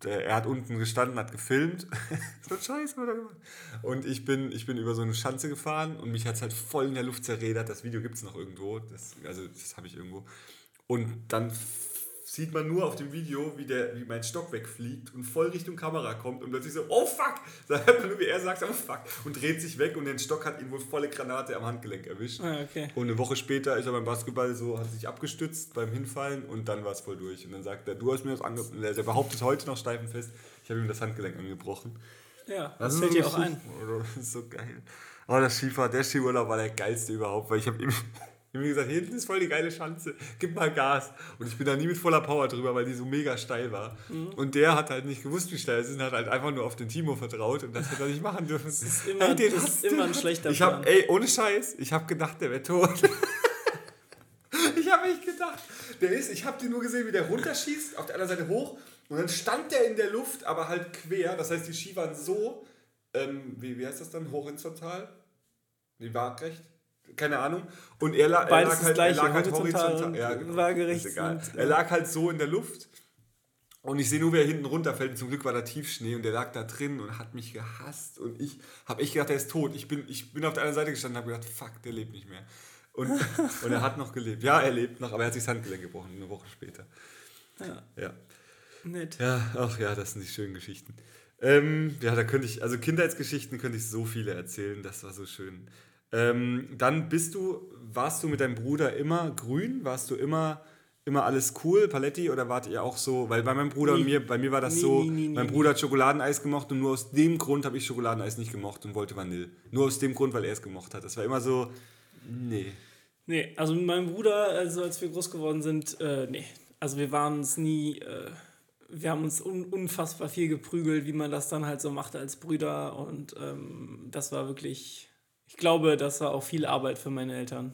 äh, er hat unten gestanden, hat gefilmt. so ein Scheiß hat er gemacht. Und ich bin, ich bin über so eine Schanze gefahren und mich hat es halt voll in der Luft zerredert. Das Video gibt es noch irgendwo, das, also das habe ich irgendwo. Und dann sieht man nur auf dem Video, wie, der, wie mein Stock wegfliegt und voll Richtung Kamera kommt und plötzlich so, oh fuck! Da hört man nur, wie er sagt, oh fuck! Und dreht sich weg und der Stock hat ihn wohl volle Granate am Handgelenk erwischt. Ah, okay. Und eine Woche später ist er beim Basketball so, hat sich abgestützt beim Hinfallen und dann war es voll durch. Und dann sagt er, du hast mir das angebrochen. Der behauptet heute noch steifenfest, ich habe ihm das Handgelenk angebrochen. Ja, das fällt dir auch ein. Das ist so geil. Oh, das Skifahren, der Skiurlaub war der geilste überhaupt, weil ich habe ihm, Ich habe mir gesagt, hinten ist voll die geile Schanze, gib mal Gas. Und ich bin da nie mit voller Power drüber, weil die so mega steil war. Mhm. Und der hat halt nicht gewusst, wie steil es ist und hat halt einfach nur auf den Timo vertraut und das hätte er nicht machen dürfen. Das ist immer, hey, das ist immer ein schlechter ich hab, Ey, ohne Scheiß, ich habe gedacht, der wäre tot. ich habe echt gedacht, der ist, ich habe den nur gesehen, wie der runterschießt, auf der anderen Seite hoch und dann stand der in der Luft, aber halt quer. Das heißt, die Ski waren so, ähm, wie, wie heißt das dann, horizontal? Nee, waagrecht? Keine Ahnung. Und er, la er lag halt, er lag halt horizontal. horizontal ja, genau, er lag halt so in der Luft. Und ich sehe nur, wie er hinten runterfällt. Zum Glück war da Tiefschnee und der lag da drin und hat mich gehasst. Und ich habe echt gedacht, er ist tot. Ich bin, ich bin auf der anderen Seite gestanden und habe gedacht, fuck, der lebt nicht mehr. Und, und er hat noch gelebt. Ja, er lebt noch, aber er hat sich das Handgelenk gebrochen, eine Woche später. Ja. ja. Nett. Ja, ach ja, das sind die schönen Geschichten. Ähm, ja, da könnte ich, also Kindheitsgeschichten könnte ich so viele erzählen, das war so schön. Ähm, dann bist du, warst du mit deinem Bruder immer grün? Warst du immer, immer alles cool, Paletti, oder wart ihr auch so, weil bei meinem Bruder nie. und mir, bei mir war das nie, so, nie, mein Bruder hat Schokoladeneis gemocht und nur aus dem Grund habe ich Schokoladeneis nicht gemocht und wollte Vanille. Nur aus dem Grund, weil er es gemocht hat. Das war immer so, nee. Nee, also mit meinem Bruder, also als wir groß geworden sind, äh, nee. Also wir waren es nie, äh, wir haben uns un unfassbar viel geprügelt, wie man das dann halt so macht als Brüder. Und ähm, das war wirklich, ich glaube, das war auch viel Arbeit für meine Eltern.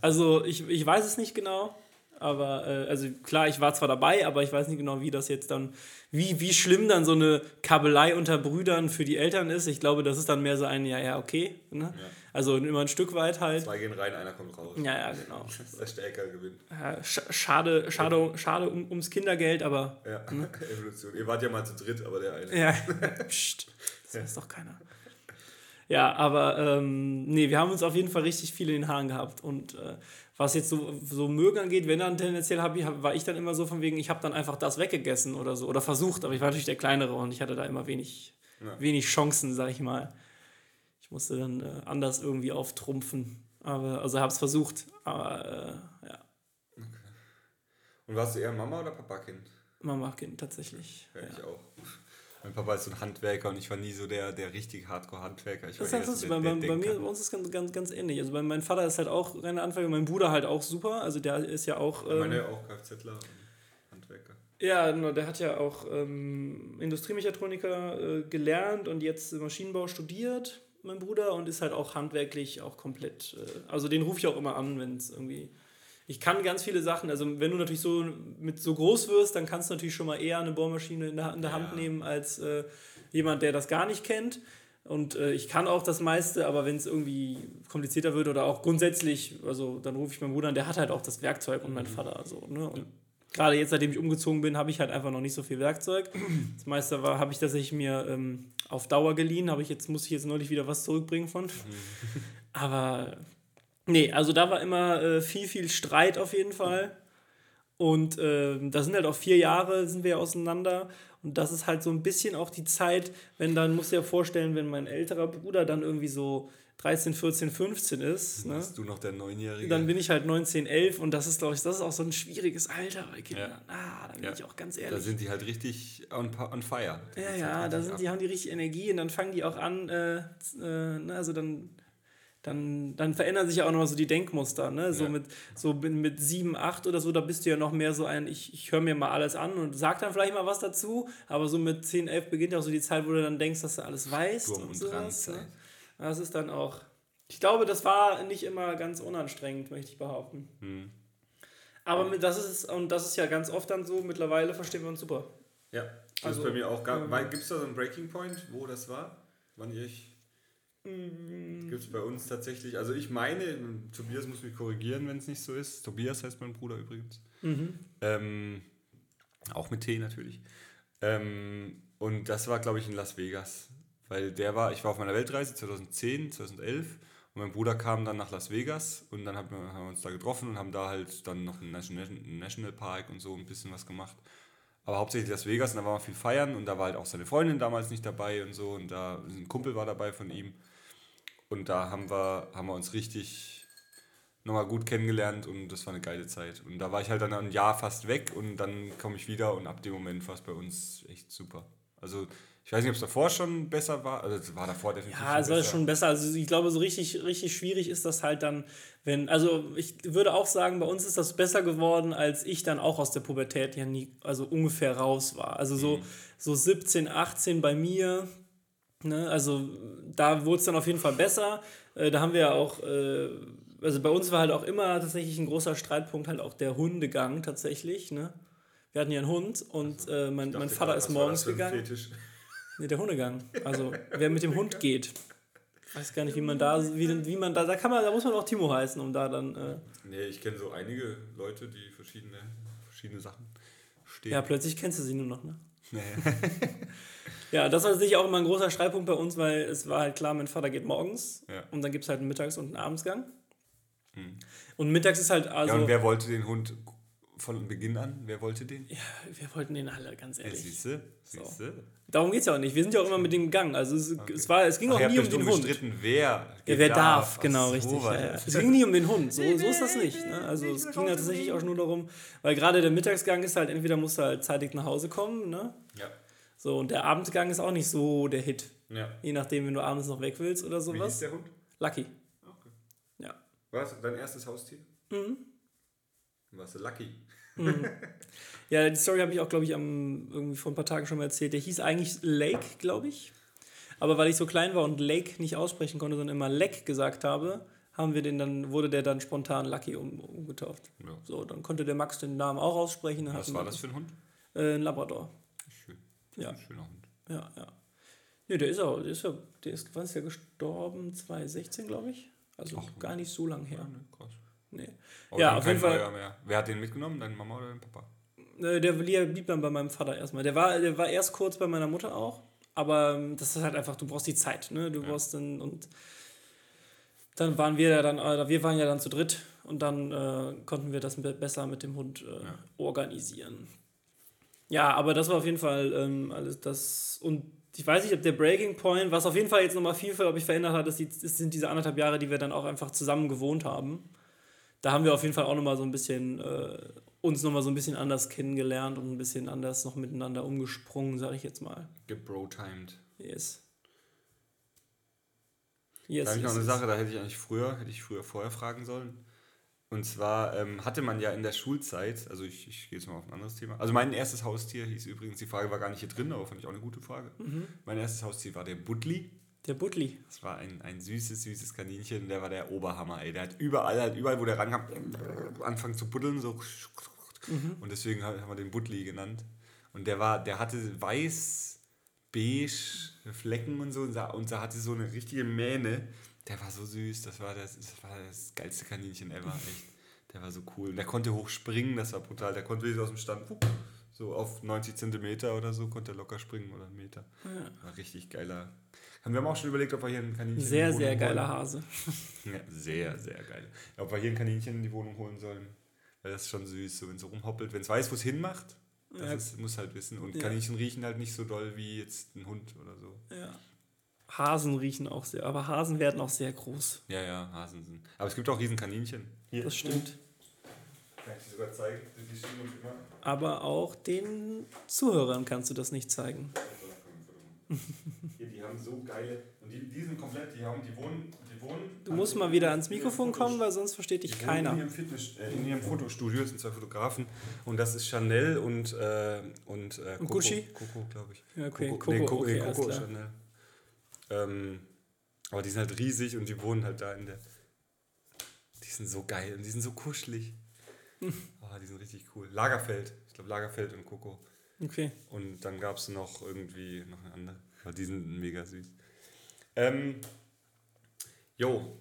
Also ich, ich weiß es nicht genau, aber äh, also klar, ich war zwar dabei, aber ich weiß nicht genau, wie das jetzt dann, wie, wie schlimm dann so eine Kabelei unter Brüdern für die Eltern ist. Ich glaube, das ist dann mehr so ein, ja, ja, okay. Ne? Ja. Also immer ein Stück weit halt. Zwei gehen rein, einer kommt raus. Ja, ja, genau. Der Stärker gewinnt. Ja, schade, schade, schade um, ums Kindergeld, aber. Ja, ne? Evolution. Ihr wart ja mal zu dritt, aber der eine. Ja, Psst, das weiß doch keiner. Ja, aber ähm, nee, wir haben uns auf jeden Fall richtig viel in den Haaren gehabt. Und äh, was jetzt so, so Mögen angeht, wenn dann tendenziell hab ich, war ich dann immer so von wegen, ich habe dann einfach das weggegessen oder so. Oder versucht, aber ich war natürlich der Kleinere und ich hatte da immer wenig, ja. wenig Chancen, sag ich mal musste dann äh, anders irgendwie auftrumpfen. Aber, also habe es versucht, aber äh, ja. Okay. Und warst du eher Mama oder Papa-Kind? Mama-Kind, tatsächlich. Ja, ich auch. Mein Papa ist so ein Handwerker und ich war nie so der, der richtig Hardcore-Handwerker. Das ist halt bei, bei, bei mir, bei uns ist es ganz, ganz, ganz ähnlich. Also bei, mein Vater ist halt auch reiner Anfänger, mein Bruder halt auch super. Also der ist ja auch. Ähm, meine auch Kfzler und Handwerker. Ja, der hat ja auch ähm, Industriemechatroniker äh, gelernt und jetzt Maschinenbau studiert mein Bruder, und ist halt auch handwerklich auch komplett. Äh, also den rufe ich auch immer an, wenn es irgendwie. Ich kann ganz viele Sachen, also wenn du natürlich so mit so groß wirst, dann kannst du natürlich schon mal eher eine Bohrmaschine in der, in der ja. Hand nehmen als äh, jemand, der das gar nicht kennt. Und äh, ich kann auch das meiste, aber wenn es irgendwie komplizierter wird oder auch grundsätzlich, also dann rufe ich meinen Bruder an, der hat halt auch das Werkzeug und mein mhm. Vater. Also, ne? Und gerade jetzt, seitdem ich umgezogen bin, habe ich halt einfach noch nicht so viel Werkzeug. Das meiste war, habe ich tatsächlich mir ähm, auf Dauer geliehen, habe ich jetzt, muss ich jetzt neulich wieder was zurückbringen von. Aber nee, also da war immer äh, viel, viel Streit auf jeden Fall. Und äh, da sind halt auch vier Jahre, sind wir auseinander. Und das ist halt so ein bisschen auch die Zeit, wenn dann, musst du dir vorstellen, wenn mein älterer Bruder dann irgendwie so 13, 14, 15 ist. Ne? Bist du noch der Neunjährige? Dann bin ich halt 19, 11 und das ist, glaube ich, das ist auch so ein schwieriges Alter bei Kindern. Ja. Ah, da bin ja. ich auch ganz ehrlich. Da sind die halt richtig on, on fire. ja, ja, halt da sind, die haben die richtig Energie und dann fangen die auch an, äh, äh, ne, also dann, dann, dann verändern sich ja auch nochmal so die Denkmuster. Ne? So, ja. mit, so mit 7, 8 oder so, da bist du ja noch mehr so ein, ich, ich höre mir mal alles an und sag dann vielleicht mal was dazu, aber so mit 10, 11 beginnt ja auch so die Zeit, wo du dann denkst, dass du alles weißt. Sturm und, und sowas, ne? Das ist dann auch. Ich glaube, das war nicht immer ganz unanstrengend, möchte ich behaupten. Hm. Aber das ist, und das ist ja ganz oft dann so, mittlerweile verstehen wir uns super. Ja, das also, ist bei mir auch. Ähm, Gibt es da so einen Breaking Point, wo das war? Wann ich. Mm. Gibt es bei uns tatsächlich. Also ich meine, Tobias muss mich korrigieren, wenn es nicht so ist. Tobias heißt mein Bruder übrigens. Mhm. Ähm, auch mit T natürlich. Ähm, und das war, glaube ich, in Las Vegas. Weil der war, ich war auf meiner Weltreise 2010, 2011 und mein Bruder kam dann nach Las Vegas und dann haben wir, uns da getroffen und haben da halt dann noch einen National, National Park und so ein bisschen was gemacht. Aber hauptsächlich Las Vegas und da war man viel feiern und da war halt auch seine Freundin damals nicht dabei und so und da ein Kumpel war dabei von ihm. Und da haben wir, haben wir uns richtig nochmal gut kennengelernt und das war eine geile Zeit. Und da war ich halt dann ein Jahr fast weg und dann komme ich wieder und ab dem Moment war es bei uns echt super. Also ich weiß nicht, ob es davor schon besser war. Also es war davor definitiv Ja, es war schon besser. Also ich glaube, so richtig, richtig schwierig ist das halt dann, wenn, also ich würde auch sagen, bei uns ist das besser geworden, als ich dann auch aus der Pubertät ja nie, also ungefähr raus war. Also so, so 17, 18 bei mir, ne, also da wurde es dann auf jeden Fall besser. Äh, da haben wir ja auch, äh, also bei uns war halt auch immer tatsächlich ein großer Streitpunkt halt auch der Hundegang tatsächlich, ne. Wir hatten ja einen Hund und äh, mein, mein Vater ist morgens gegangen. Nee, der Hundegang. Also, wer mit dem Hund geht. Ich weiß gar nicht, wie man da, wie, wie man da, da kann man, da muss man auch Timo heißen, um da dann. Äh nee, ich kenne so einige Leute, die verschiedene, verschiedene Sachen stehen. Ja, plötzlich kennst du sie nur noch, ne? Nee. ja, das war tatsächlich auch immer ein großer Streitpunkt bei uns, weil es war halt klar, mein Vater geht morgens Ja. und dann gibt es halt einen Mittags- und einen Abendsgang. Und mittags ist halt also. Ja, und wer wollte den Hund von Beginn an? Wer wollte den? Ja, wir wollten den alle, ganz Ja, ehrlich. siehste, siehste. Darum geht es ja auch nicht. Wir sind ja auch immer mit dem Gang. Also es, es, war, es ging Ach, auch nie um den Hund. gestritten, wer, Ja, wer darf, Ach genau, so, richtig. Ja, ja. Es ging nie um den Hund, so, so ist das nicht. Ne? Also es ging ja tatsächlich auch nur darum, weil gerade der Mittagsgang ist halt, entweder musst du halt zeitig nach Hause kommen, ne? So, und der Abendgang ist auch nicht so der Hit. ja. Je nachdem, wenn du abends noch weg willst oder Wie hieß sowas. der Hund? Lucky. Okay. Ja. Was? Dein erstes Haustier? Mhm. Warst du lucky? Ja, die Story habe ich auch, glaube ich, am, irgendwie vor ein paar Tagen schon mal erzählt. Der hieß eigentlich Lake, glaube ich. Aber weil ich so klein war und Lake nicht aussprechen konnte, sondern immer Leck gesagt habe, haben wir den dann, wurde der dann spontan Lucky um, umgetauft. Ja. So, dann konnte der Max den Namen auch aussprechen. Was war das für ein Hund? Äh, ein Labrador. Ja. Ein schöner Hund. Ja, ja. Nee, der ist auch, der ist ja, der ist, wann ist der gestorben? 2016, glaube ich. Also Ach, gar nicht so lang her. Ja, ne, krass. Nee. Aber Ja, auf jeden Fall. Mehr. Wer hat den mitgenommen? Deine Mama oder dein Papa? Der blieb dann bei meinem Vater erstmal. Der war, der war erst kurz bei meiner Mutter auch, aber ähm, das ist halt einfach, du brauchst die Zeit, ne? Du brauchst dann und dann waren wir ja dann, äh, wir waren ja dann zu dritt und dann äh, konnten wir das be- besser mit dem Hund äh, organisieren. Ja, aber das war auf jeden Fall ähm, alles das und ich weiß nicht, ob der Breaking Point, was auf jeden Fall jetzt nochmal viel, glaube ich, verändert hat, ist die, das sind diese anderthalb Jahre, die wir dann auch einfach zusammen gewohnt haben. Da haben wir auf jeden Fall auch nochmal so ein bisschen, äh, uns nochmal so ein bisschen anders kennengelernt und ein bisschen anders noch miteinander umgesprungen, sage ich jetzt mal. Gebro-timed. Yes. Yes, Da habe ich noch eine yes. Sache, da hätte ich eigentlich früher, hätte ich früher vorher fragen sollen. Und zwar ähm, hatte man ja in der Schulzeit, also ich, ich gehe jetzt mal auf ein anderes Thema. Also mein erstes Haustier hieß übrigens, die Frage war gar nicht hier drin, aber fand ich auch eine gute Frage. Mhm. Mein erstes Haustier war der Budli. Der Butli. Das war ein, ein süßes, süßes Kaninchen, der war der Oberhammer, ey. Der hat überall, halt überall, wo der rankam, anfangen zu buddeln, so. Mhm. Und deswegen haben wir den Budli genannt. Und der war, der hatte weiß, beige Flecken und so und da, und da hatte so eine richtige Mähne. Der war so süß, das war das, das war das geilste Kaninchen ever, echt. Der war so cool. Und der konnte hoch springen, das war brutal. Der konnte wirklich aus dem Stand, so auf 90 Zentimeter oder so, konnte er locker springen oder einen Meter. War richtig geiler. Wir haben auch schon überlegt, ob wir hier ein Kaninchen in Sehr, sehr Wohnung geiler holen. Hase. Ja, sehr, sehr geil. Ob wir hier ein Kaninchen in die Wohnung holen sollen, weil das ist schon süß, so wenn es so rumhoppelt, wenn es weiß, wo es hinmacht. Das Ja. ist, muss halt wissen. Und Ja. Kaninchen riechen halt nicht so doll wie jetzt ein Hund oder so. Ja. Hasen riechen auch sehr, aber Hasen werden auch sehr groß. Ja, ja, Hasen sind. Aber es gibt auch riesen Kaninchen. Hier. Das stimmt. Kann ich dir sogar zeigen? Die uns immer. Aber auch den Zuhörern kannst du das nicht zeigen. Hier, die haben so geile. Und die, die sind komplett, die haben, die wohnen. Die wohnen Du musst mal wieder ans Mikrofon kommen, weil sonst versteht dich keiner. In ihrem, Fitness, äh, in ihrem Fotostudio sind zwei Fotografen und das ist Chanel und, äh, und, äh, Und Coco, Gucci? Coco, glaube ich. Ja, okay, Coco, Coco, nee, Coco, okay, nee, Coco ist klar. Chanel. Ähm, aber die sind halt riesig und die wohnen halt da in der. Die sind so geil und die sind so kuschelig. Oh, die sind richtig cool. Lagerfeld. Ich glaube Lagerfeld und Coco. Okay. Und dann gab es noch irgendwie noch eine andere. Aber die sind mega süß. Ähm, jo,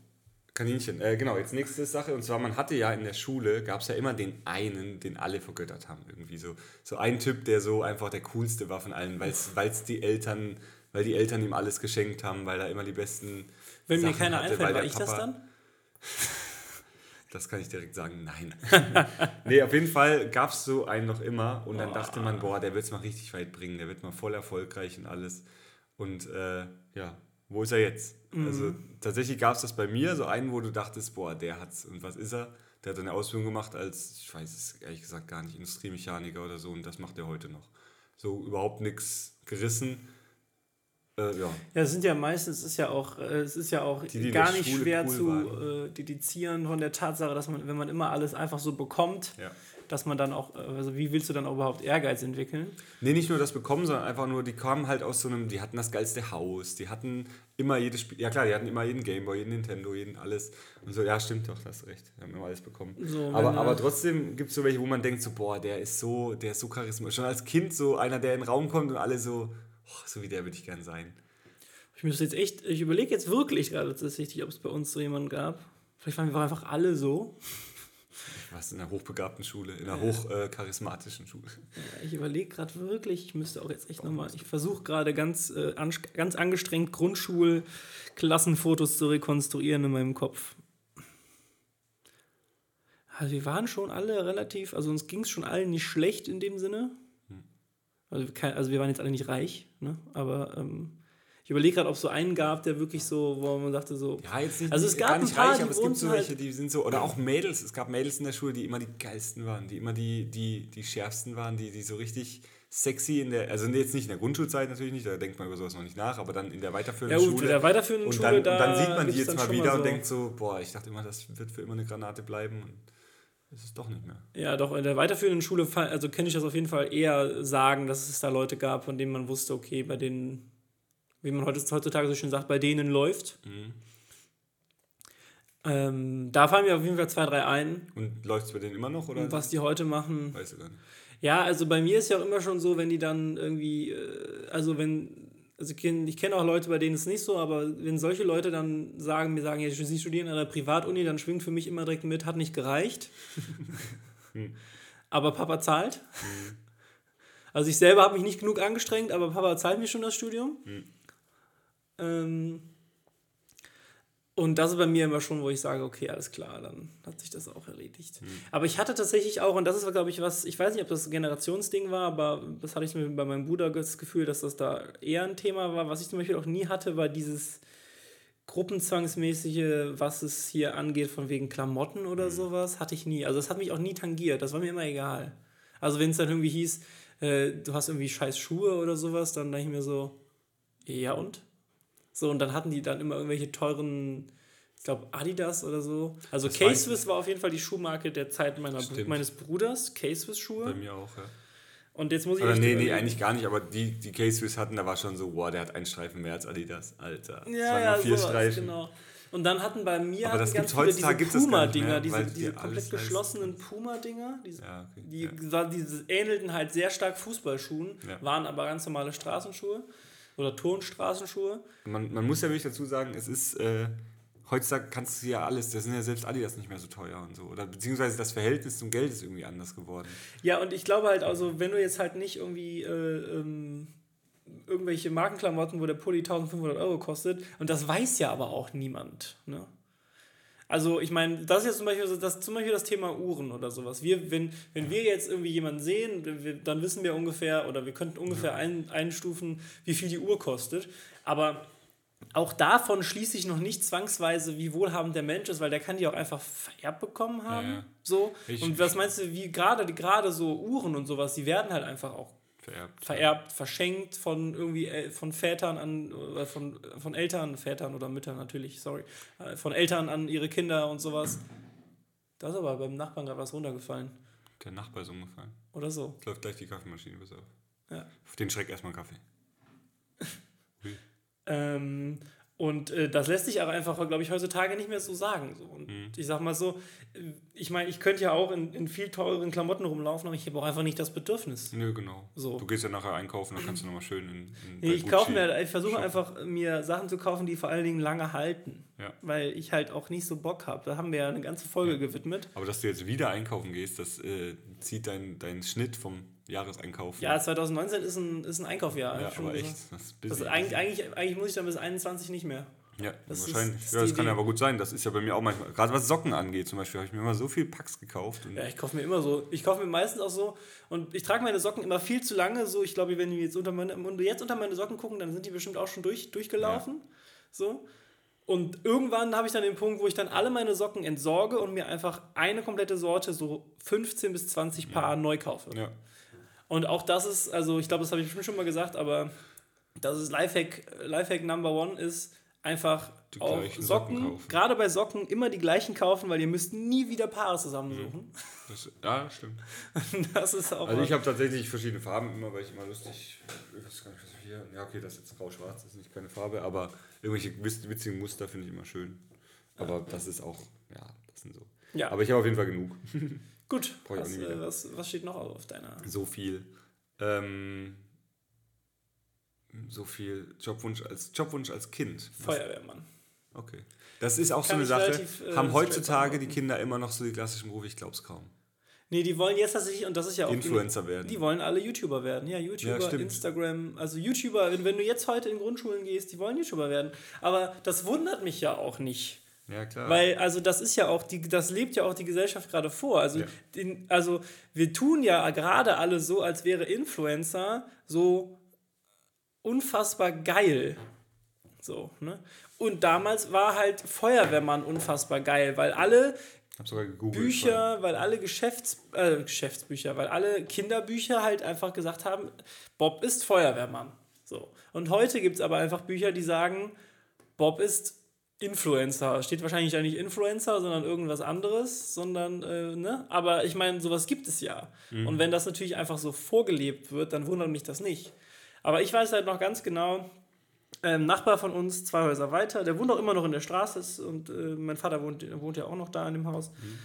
Kaninchen. Äh, genau, jetzt nächste Sache. Und zwar, man hatte ja in der Schule, gab es ja immer den einen, den alle vergöttert haben. Irgendwie so. So ein Typ, der so einfach der coolste war von allen, weil es die Eltern, weil die Eltern ihm alles geschenkt haben, weil er immer die besten. Wenn mir Sachen keiner hatte, einfällt, war ich das Papa- dann? Das kann ich direkt sagen, nein. nee, auf jeden Fall gab es so einen noch immer und dann dachte man, boah, der wird es mal richtig weit bringen, der wird mal voll erfolgreich und alles. Und äh, ja, wo ist er jetzt? Also tatsächlich gab es das bei mir, so einen, wo du dachtest, boah, der hat's und was ist er? Der hat eine Ausbildung gemacht als, ich weiß es ehrlich gesagt gar nicht, Industriemechaniker oder so und das macht er heute noch. So überhaupt nichts gerissen. Äh, ja. Ja, es sind ja meistens, es ist ja auch, äh, es ist ja auch Die, die gar nicht Schule schwer cool zu äh, dedizieren von der Tatsache, dass man, wenn man immer alles einfach so bekommt, Ja. dass man dann auch, äh, also wie willst du dann auch überhaupt Ehrgeiz entwickeln? Nee, nicht nur das bekommen, sondern einfach nur, die kamen halt aus so einem, die hatten das geilste Haus, die hatten immer jedes Spiel, ja klar, die hatten immer jeden Gameboy, jeden Nintendo, jeden alles. Und so, ja, stimmt doch, das recht, die haben immer alles bekommen. So, aber, er- aber trotzdem gibt es so welche, wo man denkt, so, boah, der ist so, der ist so charismatisch. Schon als Kind so einer, der in den Raum kommt und alle so, oh, so wie der würde ich gern sein. Ich müsste jetzt echt, ich überlege jetzt wirklich gerade tatsächlich, ob es bei uns so jemanden gab. Vielleicht waren wir einfach alle so. Was in einer hochbegabten Schule, in einer hochcharismatischen Schule. Ja, Ich überlege gerade wirklich, ich müsste auch jetzt echt nochmal, ich versuche gerade ganz, äh, ganz angestrengt Grundschulklassenfotos zu rekonstruieren in meinem Kopf. Also wir waren schon alle relativ, also uns ging es schon allen nicht schlecht in dem Sinne. Also, also wir waren jetzt alle nicht reich, ne? aber ähm, ich überlege gerade, ob es so einen gab, der wirklich so, wo man dachte so, Ja, jetzt nicht, Also es gab gar nicht paar, reich, aber es gibt so halt- welche, die sind so, oder auch Mädels, es gab Mädels in der Schule, die immer die geilsten waren, die immer die, die, die schärfsten waren, die, die so richtig sexy in der, also jetzt nicht in der Grundschulzeit natürlich nicht, da denkt man über sowas noch nicht nach, aber dann in der ja weiterführenden gut, Schule. in der weiterführenden und Schule, dann, da und dann sieht man die jetzt mal wieder so- und denkt so, boah, ich dachte immer, das wird für immer eine Granate bleiben und ist es doch nicht mehr. Ja, doch, in der weiterführenden Schule, also kenne ich das auf jeden Fall eher sagen, dass es da Leute gab, von denen man wusste, okay, bei denen, wie man heute, heutzutage so schön sagt, bei denen läuft. Mhm. Ähm, da fallen mir auf jeden Fall zwei, drei ein, Und läuft es bei denen immer noch oder? was die heute machen. Weißt du gar nicht. Ja, also bei mir ist ja auch immer schon so, wenn die dann irgendwie, äh, also wenn, also ich kenne kenn auch Leute, bei denen es nicht so, aber wenn solche Leute dann sagen, mir sagen, ja, sie studieren an einer Privatuni, dann schwingt für mich immer direkt mit, hat nicht gereicht. aber Papa zahlt. Also ich selber habe mich nicht genug angestrengt, aber Papa zahlt mir schon das Studium. Ähm, und das ist bei mir immer schon, wo ich sage, okay, alles klar, dann hat sich das auch erledigt. Aber ich hatte tatsächlich auch, und das ist, glaube ich, was, ich weiß nicht, ob das ein Generationsding war, aber das hatte ich mir bei meinem Bruder das Gefühl, dass das da eher ein Thema war. Was ich zum Beispiel auch nie hatte, war dieses Gruppenzwangsmäßige, was es hier angeht, von wegen Klamotten oder sowas, hatte ich nie. Also das hat mich auch nie tangiert, das war mir immer egal. Also wenn es dann irgendwie hieß, äh, du hast irgendwie scheiß Schuhe oder sowas, dann dachte ich mir so, ja und? So, und dann hatten die dann immer irgendwelche teuren, ich glaube Adidas oder so. Also Das K-Swiss war auf jeden Fall die Schuhmarke der Zeit meiner, Stimmt. meines Bruders, K-Swiss Bei mir auch, ja. Und jetzt muss ich Oder nee, nee, eigentlich gar nicht, aber die, die K-Swiss hatten, da war schon so, boah, der hat einen Streifen mehr als Adidas, Alter. Das Ja, waren ja, vier sowas, Streifen. genau. Und dann hatten bei mir Aber das ganz gibt's viele heutzutage diese das Puma-Dinger, diese, diese die komplett geschlossenen Puma-Dinger, diese, Ja, okay. die, ja. war, diese ähnelten halt sehr stark Fußballschuhen, Ja. waren aber ganz normale Straßenschuhe oder Turnstraßenschuhe. Man, man muss ja wirklich dazu sagen, es ist, äh, heutzutage kannst du ja alles, das sind ja selbst Adidas nicht mehr so teuer und so. Oder beziehungsweise das Verhältnis zum Geld ist irgendwie anders geworden. Ja, und ich glaube halt, also wenn du jetzt halt nicht irgendwie äh, ähm, irgendwelche Markenklamotten, wo der Pulli 1500 Euro kostet, und das weiß ja aber auch niemand, ne? Also ich meine, das ist jetzt zum Beispiel, so- das, zum Beispiel das Thema Uhren oder sowas. Wir, wenn, wenn wir jetzt irgendwie jemanden sehen, dann wissen wir ungefähr, oder wir könnten ungefähr ein, einstufen, wie viel die Uhr kostet. Aber auch davon schließe ich noch nicht zwangsweise, wie wohlhabend der Mensch ist, weil der kann die auch einfach vererbt bekommen haben. Ja, ja. So. Ich- und was meinst du, wie gerade gerade so Uhren und sowas, die werden halt einfach auch Vererbt. vererbt, verschenkt von irgendwie El- von Vätern an oder von, von Eltern, Vätern oder Müttern natürlich, sorry, äh, von Eltern an ihre Kinder und sowas. Da ist aber beim Nachbarn gerade was runtergefallen. Der Nachbar ist umgefallen. Oder so. Jetzt läuft gleich die Kaffeemaschine, pass auf. Ja. Auf den Schreck erstmal Kaffee. Ähm, und äh, das lässt sich aber einfach, glaube ich, heutzutage nicht mehr so sagen. So. Und Mhm. ich sag mal so, äh, ich meine, ich könnte ja auch in, in viel teureren Klamotten rumlaufen, aber ich habe auch einfach nicht das Bedürfnis. Nö, genau. So. Du gehst ja nachher einkaufen, dann kannst du nochmal schön in, in Nee, ich kaufe mir, ich versuche einfach mir Sachen zu kaufen, die vor allen Dingen lange halten. Ja. Weil ich halt auch nicht so Bock habe. Da haben wir ja eine ganze Folge gewidmet. Aber dass du jetzt wieder einkaufen gehst, das äh, zieht deinen dein Schnitt vom Jahreseinkauf. Ja, 2019 ist ein, ist ein Einkaufjahr. ja aber echt. Das Das ist eigentlich, eigentlich, eigentlich muss ich dann bis 21 nicht mehr. Ja, Das wahrscheinlich. ist ja, das kann Idee. aber gut sein. Das ist ja bei mir auch manchmal. Gerade was Socken angeht, zum Beispiel, habe ich mir immer so viel Packs gekauft. Ja, ich kaufe mir immer so. Ich kaufe mir meistens auch so. Und ich trage meine Socken immer viel zu lange. So, ich glaube, wenn die jetzt unter meine, wenn jetzt unter meine Socken gucken, dann sind die bestimmt auch schon durch, durchgelaufen. So. Und irgendwann habe ich dann den Punkt, wo ich dann alle meine Socken entsorge und mir einfach eine komplette Sorte, so 15 bis 20 Paar neu kaufe. ja. Und auch das ist, also ich glaube, das habe ich bestimmt schon mal gesagt, aber das ist Lifehack, Lifehack Number One ist einfach auch Socken, Socken gerade bei Socken immer die gleichen kaufen, weil ihr müsst nie wieder Paare zusammensuchen. Das, ja, stimmt. das ist auch also ich habe tatsächlich verschiedene Farben immer, weil ich immer lustig, ich weiß gar nicht, was hier, ja okay, das ist jetzt grau-schwarz, das ist nicht keine Farbe, aber irgendwelche witzigen Muster finde ich immer schön. Aber ja. das ist auch, ja, das sind so. Ja. Aber ich habe auf jeden Fall genug. Gut, was, äh, was, was, steht noch auf deiner? So viel. Ähm, so viel Jobwunsch als Jobwunsch als Kind. Feuerwehrmann. Okay. Das ist auch Kann so eine Sache. Relativ, äh, Haben heutzutage die Kinder immer noch so die klassischen Berufe? Ich glaube es kaum. Nee, die wollen jetzt tatsächlich, und das ist ja auch. Influencer die, werden. Die wollen alle YouTuber werden. Ja, YouTuber, ja, Instagram. Also YouTuber, wenn, wenn du jetzt heute in Grundschulen gehst, die wollen YouTuber werden. Aber das wundert mich ja auch nicht. Ja, klar. Weil, also das ist ja auch, die, das lebt ja auch die Gesellschaft gerade vor. Also, ja. den, also wir tun ja gerade alle so, als wäre Influencer so unfassbar geil. So, ne? Und damals war halt Feuerwehrmann unfassbar geil, weil alle Bücher, weil alle Geschäfts, äh, Geschäftsbücher, weil alle Kinderbücher halt einfach gesagt haben, Bob ist Feuerwehrmann. So. Und heute gibt es aber einfach Bücher, die sagen, Bob ist Influencer. Steht wahrscheinlich nicht Influencer, sondern irgendwas anderes, sondern, äh, ne? Aber ich meine, sowas gibt es ja. Mhm. Und wenn das natürlich einfach so vorgelebt wird, dann wundert mich das nicht. Aber ich weiß halt noch ganz genau, ähm, Nachbar von uns, zwei Häuser weiter, der wohnt auch immer noch in der Straße und äh, mein Vater wohnt, wohnt ja auch noch da in dem Haus. Mhm.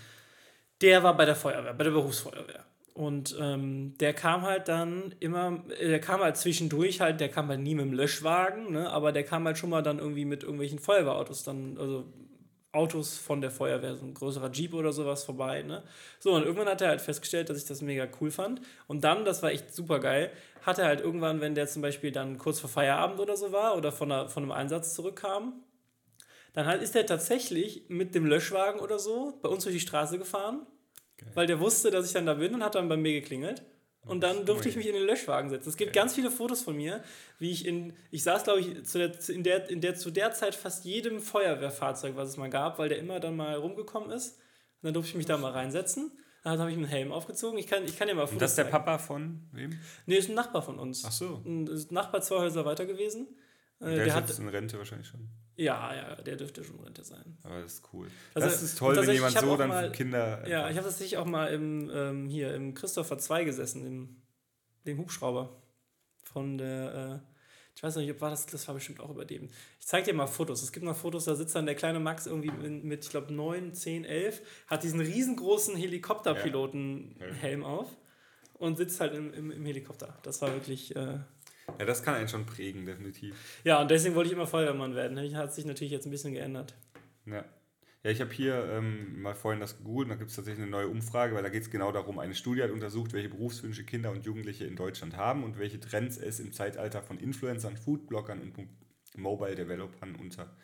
Der war bei der Feuerwehr, bei der Berufsfeuerwehr. Und ähm, der kam halt dann immer, äh, der kam halt zwischendurch halt, der kam halt nie mit dem Löschwagen, ne, aber der kam halt schon mal dann irgendwie mit irgendwelchen Feuerwehrautos dann, also Autos von der Feuerwehr, so ein größerer Jeep oder sowas vorbei, ne. So, und irgendwann hat er halt festgestellt, dass ich das mega cool fand. Und dann, das war echt super geil, hat er halt irgendwann, wenn der zum Beispiel dann kurz vor Feierabend oder so war oder von, einer, von einem Einsatz zurückkam, dann halt ist er tatsächlich mit dem Löschwagen oder so bei uns durch die Straße gefahren. Weil der wusste, dass ich dann da bin und hat dann bei mir geklingelt. Und dann durfte ich mich in den Löschwagen setzen. Es gibt Geil. ganz viele Fotos von mir, wie ich in, ich saß glaube ich zu der, in, der, in der zu der Zeit fast jedem Feuerwehrfahrzeug, was es mal gab, weil der immer dann mal rumgekommen ist. Und dann durfte ich mich da mal reinsetzen. Dann habe ich einen Helm aufgezogen. Ich kann, ich kann dir mal Fotos Und das ist der Papa von wem? Nee, ist ein Nachbar von uns. Ach so. Ein, ist Nachbar zwei Häuser weiter gewesen. Äh, der, der hat in Rente wahrscheinlich schon. Ja, ja, der dürfte schon Rente sein. Aber das ist cool. Also, das ist toll, wenn jemand so dann mal, Kinder. Ja, ich habe tatsächlich auch mal im, ähm, hier im Christopher 2 gesessen, im, dem Hubschrauber. Von der, äh, ich weiß nicht, ob war das, das war bestimmt auch über dem. Ich zeige dir mal Fotos. Es gibt noch Fotos, da sitzt dann der kleine Max irgendwie mit, ich glaube, 9, 10, 11, hat diesen riesengroßen Helikopterpiloten-Helm ja. auf und sitzt halt im, im, im, Helikopter. Das war wirklich. Äh, ja, das kann einen schon prägen, definitiv. Ja, und deswegen wollte ich immer Feuerwehrmann werden. Hat sich natürlich jetzt ein bisschen geändert. Ja. Ja, ich habe hier ähm, mal vorhin das gegoogelt und da gibt es tatsächlich eine neue Umfrage, weil da geht es genau darum, eine Studie hat untersucht, welche Berufswünsche Kinder und Jugendliche in Deutschland haben und welche Trends es im Zeitalter von Influencern, Foodbloggern und Mobile Developern unter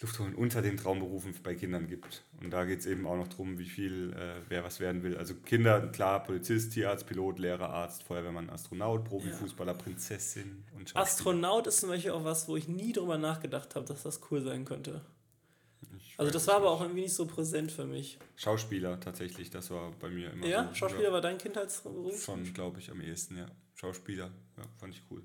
Luftholen unter den Traumberufen bei Kindern gibt. Und da geht es eben auch noch darum, wie viel äh, wer was werden will. Also Kinder, klar, Polizist, Tierarzt, Pilot, Lehrer, Arzt, Feuerwehrmann, Astronaut, Profifußballer, ja. Prinzessin und Schauspieler. Astronaut ist zum Beispiel auch was, wo ich nie drüber nachgedacht habe, dass das cool sein könnte. also das war aber auch irgendwie nicht so präsent für mich. Schauspieler tatsächlich, das war bei mir immer Ja, so, Schauspieler ja. war dein Kindheitsberuf? Schon, glaube ich, am ehesten, ja. Schauspieler, ja, fand ich cool.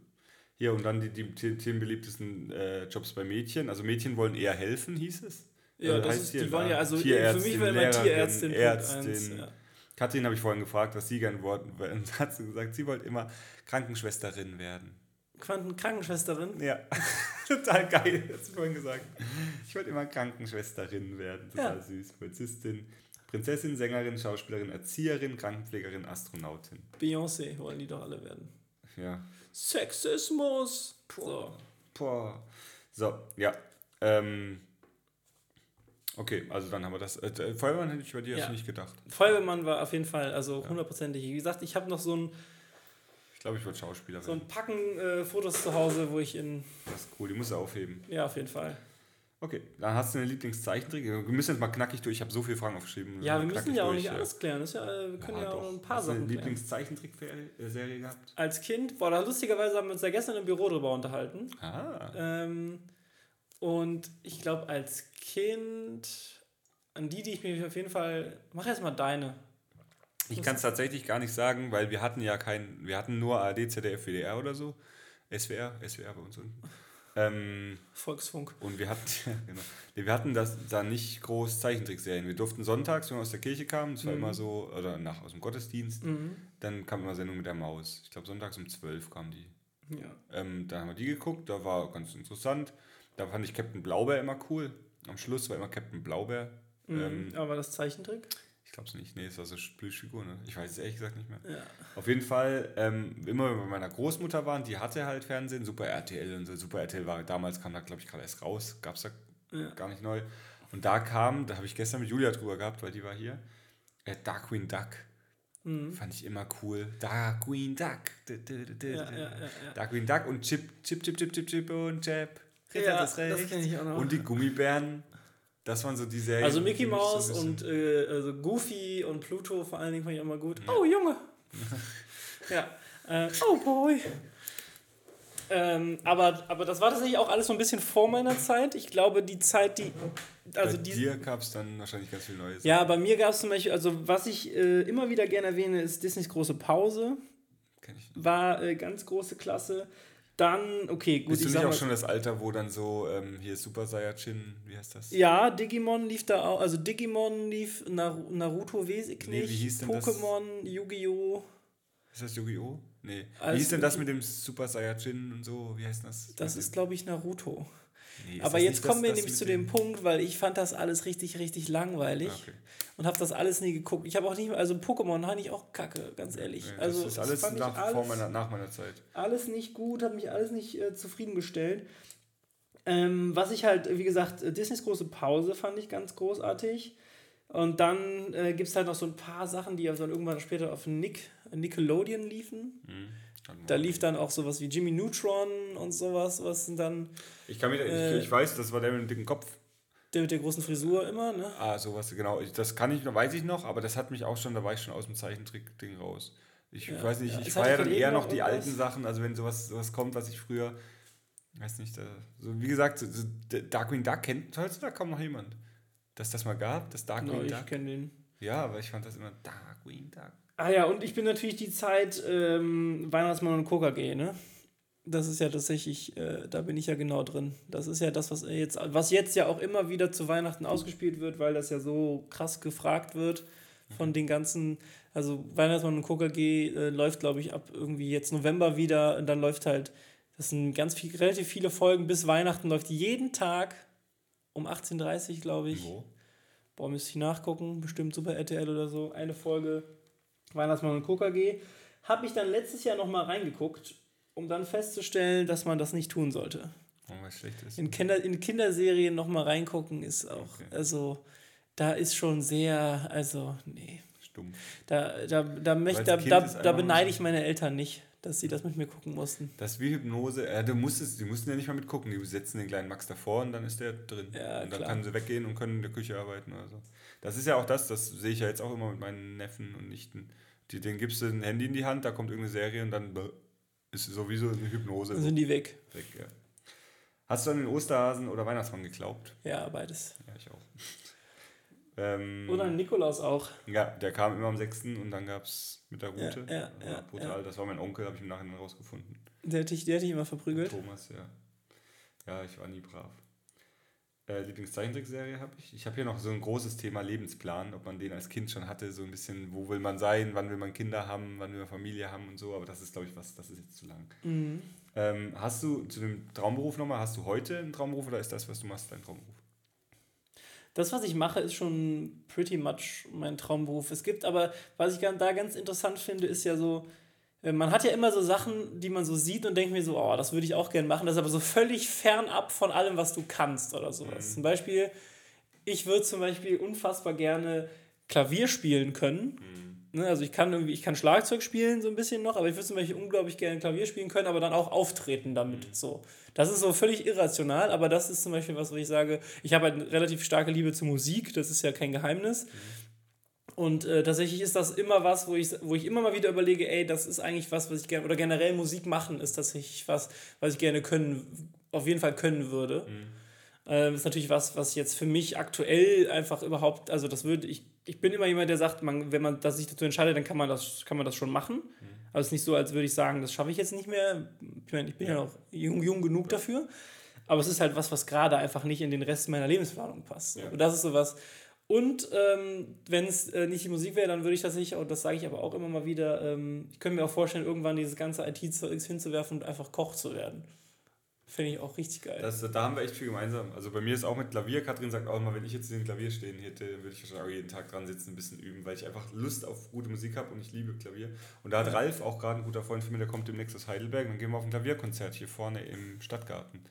Hier und dann die, die themenbeliebtesten äh, Jobs bei Mädchen. Also Mädchen wollen eher helfen, hieß es. Ja, das ist, die wollen ja, also für mich war immer Tierärztin. Ärztin. Ja. Katrin habe ich vorhin gefragt, was sie gern wollten. Und hat sie gesagt, sie wollte immer Krankenschwesterin werden. Krankenschwesterin? Ja, total geil, hat sie vorhin gesagt. Ich wollte immer Krankenschwesterin werden, total ja. süß. Polizistin, Prinzessin, Sängerin, Schauspielerin, Erzieherin, Krankenpflegerin, Astronautin. Beyoncé wollen die doch alle werden. Ja, Sexismus. So. Boah. So, ja. Ähm, okay, also dann haben wir das. Äh, Feuerwehrmann hätte ich bei dir ja. nicht gedacht. Feuerwehrmann war auf jeden Fall, also hundertprozentig. Wie gesagt, ich habe noch so ein. Ich glaube, ich wollte Schauspieler So ein Packen äh, Fotos zu Hause, wo ich in. Das ist cool, die musst du aufheben. Ja, auf jeden Fall. Okay, dann hast du eine Lieblingszeichentrick. Wir müssen jetzt mal knackig durch. Ich habe so viele Fragen aufgeschrieben. Ja, wir müssen ja auch nicht alles klären. Das ja, wir können ja, ja auch ein paar hast Sachen du eine Lieblingszeichentrick-Serie gehabt? Als Kind, boah, da lustigerweise haben wir uns ja gestern im Büro drüber unterhalten. Ah. Ähm, und ich glaube, als Kind, an die, die ich mir auf jeden Fall. Mach erst mal deine. Ich kann es tatsächlich gar nicht sagen, weil wir hatten ja kein, wir hatten nur ARD, ZDF, WDR oder so. SWR, SWR bei uns unten. Ähm, Volksfunk. Und wir hatten, genau. wir hatten das da nicht groß Zeichentrickserien. Wir durften sonntags, wenn wir aus der Kirche kamen, das war Mhm. immer so, oder nach aus dem Gottesdienst, Mhm. dann kam immer Sendung mit der Maus. Ich glaube, sonntags um 12 kam die. Ja. Ähm, da haben wir die geguckt, da war ganz interessant. Da fand ich Captain Blaubeer immer cool. Am Schluss war immer Captain Blaubeer. Ähm, Mhm. Aber das Zeichentrick? Ich glaube es nicht. Nee, es war so Plüschfigur, ne? Ich weiß es ehrlich gesagt nicht mehr. Ja. Auf jeden Fall, ähm, immer wenn wir bei meiner Großmutter waren, die hatte halt Fernsehen, Super RTL und so. Super RTL war damals, kam da, glaube ich, gerade erst raus, gab es da Ja. gar nicht neu. Und da kam, da habe ich gestern mit Julia drüber gehabt, weil die war hier, äh, Darkwing Duck. Mhm. Fand ich immer cool. Darkwing Duck. Du, du, du, Ja, ja. Darkwing Duck und Chip, Chip, Chip, Chip, Chip, Chip und Chip. Ritter Ja, das Rechts. kenn ich auch noch. Und die Gummibären. Das waren so die Serien. Also Mickey so Mouse bisschen- und äh, also Goofy und Pluto vor allen Dingen fand ich immer gut. Oh Junge! ja. Äh, oh boy! Ähm, aber, aber das war tatsächlich auch alles so ein bisschen vor meiner Zeit. Ich glaube, die Zeit, die. Also Bei die, dir gab es dann wahrscheinlich ganz viel Neues. ja, bei mir gab es zum Beispiel, also was ich äh, immer wieder gerne erwähne, ist Disneys große Pause. Kenn ich. War äh, ganz große Klasse. Dann, okay, gut, Bist du ich nicht auch mal, schon das Alter, wo dann so, ähm, hier Super Saiyajin, wie heißt das? Ja, Digimon lief da auch, also Digimon lief, Nar Naruto weiß ich Nee, nicht, wie hieß denn das? Pokémon, Yu-Gi-Oh! Ist das Yu-Gi-Oh? Nee. Alles wie hieß denn das mit- mit dem Super Saiyajin und so? Wie heißt das? Das ist, glaube ich, Naruto. Nee, Aber das jetzt kommen das- wir das nämlich zu dem Punkt, weil ich fand das alles richtig, richtig langweilig Ah, okay. und habe das alles nie geguckt. Ich habe auch nicht mehr, also Pokémon fand ich auch kacke, ganz ehrlich. Nee, also das ist das alles ich nach, alles, meiner, nach meiner Zeit. alles nicht gut, hat mich alles nicht äh, zufriedengestellt. Ähm, was ich halt, wie gesagt, äh, Disneys große Pause fand ich ganz großartig. Und dann äh, gibt es halt noch so ein paar Sachen, die dann irgendwann später auf Nick, Nickelodeon liefen. Da lief dann auch sowas wie Jimmy Neutron und sowas, was sind dann Ich kann mich, äh, ich, ich weiß, das war der mit dem dicken Kopf. der mit der großen Frisur immer, ne? Ah, sowas, genau. Ich, das kann ich noch, weiß ich noch, aber das hat mich auch schon, da war ich schon aus dem Zeichentrick-Ding raus. Ich Ja, weiß nicht, ja. ich feiere dann eher noch die irgendwas. alten Sachen, also wenn sowas, sowas kommt, was ich früher, weiß nicht, da, so wie gesagt, so, so Darkwing Duck kennt heutzutage kaum noch jemand. Dass das mal gab, das Darkwing No, ich Duck. kenne den. Ja, aber ich fand das immer Darkwing Duck. Ah ja, und ich bin natürlich die Zeit ähm, Weihnachtsmann und KKG, ne? Das ist ja tatsächlich, äh, da bin ich ja genau drin. Das ist ja das, was jetzt, was jetzt ja auch immer wieder zu Weihnachten ausgespielt wird, weil das ja so krass gefragt wird von den ganzen, also Weihnachtsmann und KKG äh, läuft, glaube ich, ab irgendwie jetzt November wieder und dann läuft halt, das sind ganz viel, relativ viele Folgen bis Weihnachten, läuft jeden Tag um 18.30 Uhr, glaube ich. Wo? Boah, müsste ich nachgucken, bestimmt Super RTL oder so. Eine Folge Weihnachtsmann und KKG. Habe ich dann letztes Jahr nochmal reingeguckt, um dann festzustellen, dass man das nicht tun sollte. Oh, was schlecht ist. In, Kinder, in Kinderserien nochmal reingucken ist auch, Okay. also da ist schon sehr, also nee. Stumpf. Da, da, da, möcht, da, da, da beneide ich meine Eltern nicht, dass sie das mit mir gucken mussten. Das ist wie Hypnose. Äh, du musstest, die mussten ja nicht mal mitgucken. Die setzen den kleinen Max davor und dann ist der drin. Ja, und dann klar. können sie weggehen und können in der Küche arbeiten oder so. Das ist ja auch das, das sehe ich ja jetzt auch immer mit meinen Neffen und Nichten. Die, denen gibst du ein Handy in die Hand, da kommt irgendeine Serie und dann ist sowieso eine Hypnose Dann sind die weg. weg. Ja. Hast du an den Osterhasen oder Weihnachtsmann geglaubt? Ja, beides. Ja, ich auch. ähm, Oder an Nikolaus auch. ja, der kam immer am 6. und dann gab es mit der Route. Ja, ja, Das war ja, brutal. Das war mein Onkel, habe ich im Nachhinein rausgefunden. Der hat dich, der hat dich immer verprügelt. Thomas, ja. Ja, ich war nie brav. Äh, Lieblingszeichentrickserie habe ich. Ich habe hier noch so ein großes Thema Lebensplan, ob man den als Kind schon hatte, so ein bisschen, wo will man sein, wann will man Kinder haben, wann will man Familie haben und so, aber das ist, glaube ich, was, das ist jetzt zu lang. Mhm. Ähm, hast du zu dem Traumberuf nochmal, hast du heute einen Traumberuf oder ist das, was du machst, dein Traumberuf? Das, was ich mache, ist schon pretty much mein Traumberuf. Es gibt aber, was ich da ganz interessant finde, ist ja so, man hat ja immer so Sachen, die man so sieht und denkt mir so, oh, das würde ich auch gerne machen. Das ist aber so völlig fernab von allem, was du kannst oder sowas. Zum Beispiel, ich würde zum Beispiel unfassbar gerne Klavier spielen können. Ne, also ich kann irgendwie, ich kann Schlagzeug spielen so ein bisschen noch, aber ich würde zum Beispiel unglaublich gerne Klavier spielen können, aber dann auch auftreten damit. So. Das ist so völlig irrational, aber das ist zum Beispiel was, wo ich sage, ich habe halt eine relativ starke Liebe zur Musik, das ist ja kein Geheimnis. Und äh, tatsächlich ist das immer was, wo ich, wo ich immer mal wieder überlege, ey, das ist eigentlich was, was ich gerne, oder generell Musik machen ist tatsächlich was, was ich gerne können, auf jeden Fall können würde. Ähm, ist natürlich was, was jetzt für mich aktuell einfach überhaupt, also das würde ich ich bin immer jemand, der sagt, man, wenn man das sich dazu entscheidet, dann kann man das, kann man das schon machen. Mhm. Aber es ist nicht so, als würde ich sagen, das schaffe ich jetzt nicht mehr. Ich meine, ich bin ja, ja noch jung, jung genug dafür. Aber es ist halt was, was gerade einfach nicht in den Rest meiner Lebensplanung passt. Ja. Und das ist so was. Und ähm, wenn es äh, nicht die Musik wäre, dann würde ich tatsächlich, und das sage ich aber auch immer mal wieder, ähm, ich könnte mir auch vorstellen, irgendwann dieses ganze IT-Zeugs hinzuwerfen und einfach Koch zu werden. Finde ich auch richtig geil. Das, da haben wir echt viel gemeinsam. Also bei mir ist auch mit Klavier, Katrin sagt auch immer, wenn ich jetzt in den Klavier stehen hätte, würde ich wahrscheinlich auch jeden Tag dran sitzen, ein bisschen üben, weil ich einfach Lust auf gute Musik habe und ich liebe Klavier. Und da hat ja. Ralf, auch gerade ein guter Freund von mir, der kommt demnächst aus Heidelberg, dann gehen wir auf ein Klavierkonzert hier vorne im Stadtgarten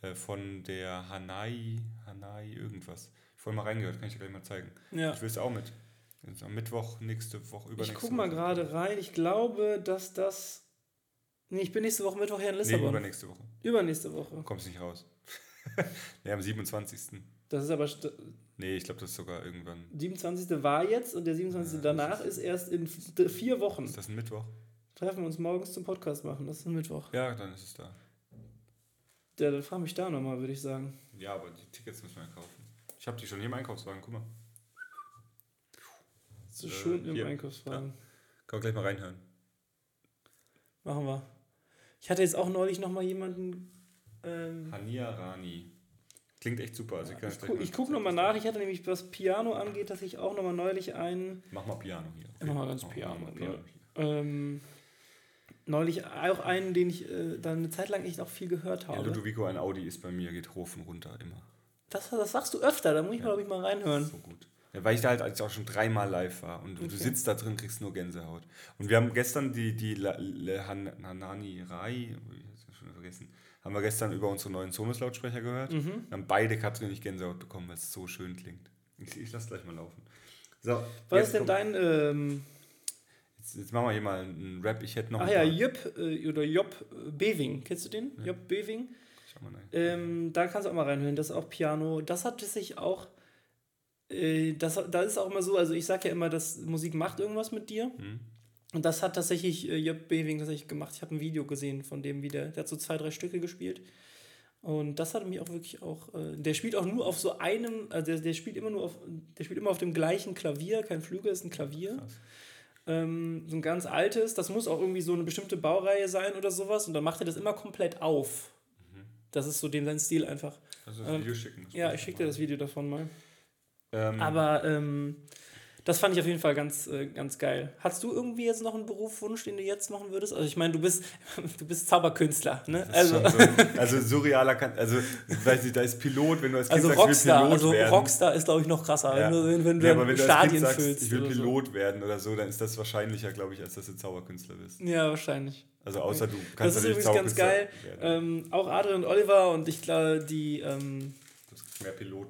äh, von der Hanai, Hanai irgendwas. Vorhin mal reingehört, kann ich dir gleich mal zeigen. Ja. Ich will es auch mit. Jetzt am Mittwoch, nächste Woche, übernächste Ich gucke mal gerade rein. Ich glaube, dass das. Nee, ich bin nächste Woche Mittwoch hier in Lissabon. Nee, übernächste Woche. Übernächste Woche. Kommst nicht raus. nee, am 27. Das ist aber. Nee, ich glaube, das ist sogar irgendwann. 27. war jetzt und der 27. Ja, danach ist, ist erst in vier Wochen. Ist das ein Mittwoch? Treffen wir uns morgens zum Podcast machen. Das ist ein Mittwoch. Ja, dann ist es da. Ja, dann frage mich da nochmal, würde ich sagen. Ja, aber die Tickets müssen wir kaufen. Ich habe die schon hier im Einkaufswagen, guck mal. So äh, schön im hier. Einkaufswagen. Ja. Kann man gleich mal reinhören. Machen wir. Ich hatte jetzt auch neulich nochmal jemanden. Ähm, Hania Rani. Klingt echt super. Also ich ich, gu ich gucke nochmal nach. Ich hatte nämlich, was Piano angeht, dass ich auch nochmal neulich einen. Mach mal Piano hier. Okay. Mach mal ganz Mach Piano. Mal Piano hier. Ähm, neulich auch einen, den ich äh, dann eine Zeit lang echt auch viel gehört habe. Ja, Ludovico, ein Audi ist bei mir, geht hoch und runter immer. Das, das sagst du öfter, da muss ich ja. mal, ich, mal reinhören. So gut. Ja, weil ich da halt als auch schon dreimal live war und okay. du sitzt da drin, kriegst nur Gänsehaut. Und wir haben gestern die, die La, La, Han, Hanani Rai, ich schon vergessen, haben wir gestern über unsere neuen Sonos-Lautsprecher gehört. Mhm. Haben beide Katrin nicht Gänsehaut bekommen, weil es so schön klingt. Ich, ich lass gleich mal laufen. So, Was ist denn dein ähm, Jetzt, jetzt, machen wir hier mal einen Rap. Ich hätte noch. Ah ja, Jöp äh, oder Job Bewing. Kennst du den? Ja. Job Bewing. Ähm, da kannst du auch mal reinhören. Das ist auch Piano. Das hat sich auch. Äh, das, das ist auch immer so. Also, ich sage ja immer, dass Musik macht irgendwas mit dir. Mhm. Und das hat tatsächlich äh, Job Bewing tatsächlich gemacht. Ich habe ein Video gesehen von dem wieder. Der hat so zwei, drei Stücke gespielt. Und das hat mich auch wirklich auch. Äh, der spielt auch nur auf so einem. Also der, der spielt immer nur auf. Der spielt immer auf dem gleichen Klavier. Kein Flügel, ist ein Klavier. Krass ähm, so ein ganz altes, das muss auch irgendwie so eine bestimmte Baureihe sein oder sowas und dann macht er das immer komplett auf. Das ist so dem sein Stil einfach. Also das Video ähm, schicken. Das ja, ich schicke dir das Video davon mal. Ähm, Aber ähm, das fand ich auf jeden Fall ganz, äh, ganz geil. Hast du irgendwie jetzt noch einen Berufswunsch, den du jetzt machen würdest? Also ich meine, du bist, du bist Zauberkünstler, ne? Also, so, also surrealer kann, also weiß nicht, da ist Pilot, wenn du als Kind also sagst, Rockstar, Pilot also werden. Rockstar ist glaube ich noch krasser, ja. wenn du, wenn ja, aber wenn Stadien du als kind sagst, ich will Pilot so. werden oder so, dann ist das wahrscheinlicher, glaube ich, als dass du Zauberkünstler bist. Ja, wahrscheinlich. Also außer du kannst Das ist übrigens ganz geil. Ähm, auch Adrian und Oliver und ich glaube, die ähm,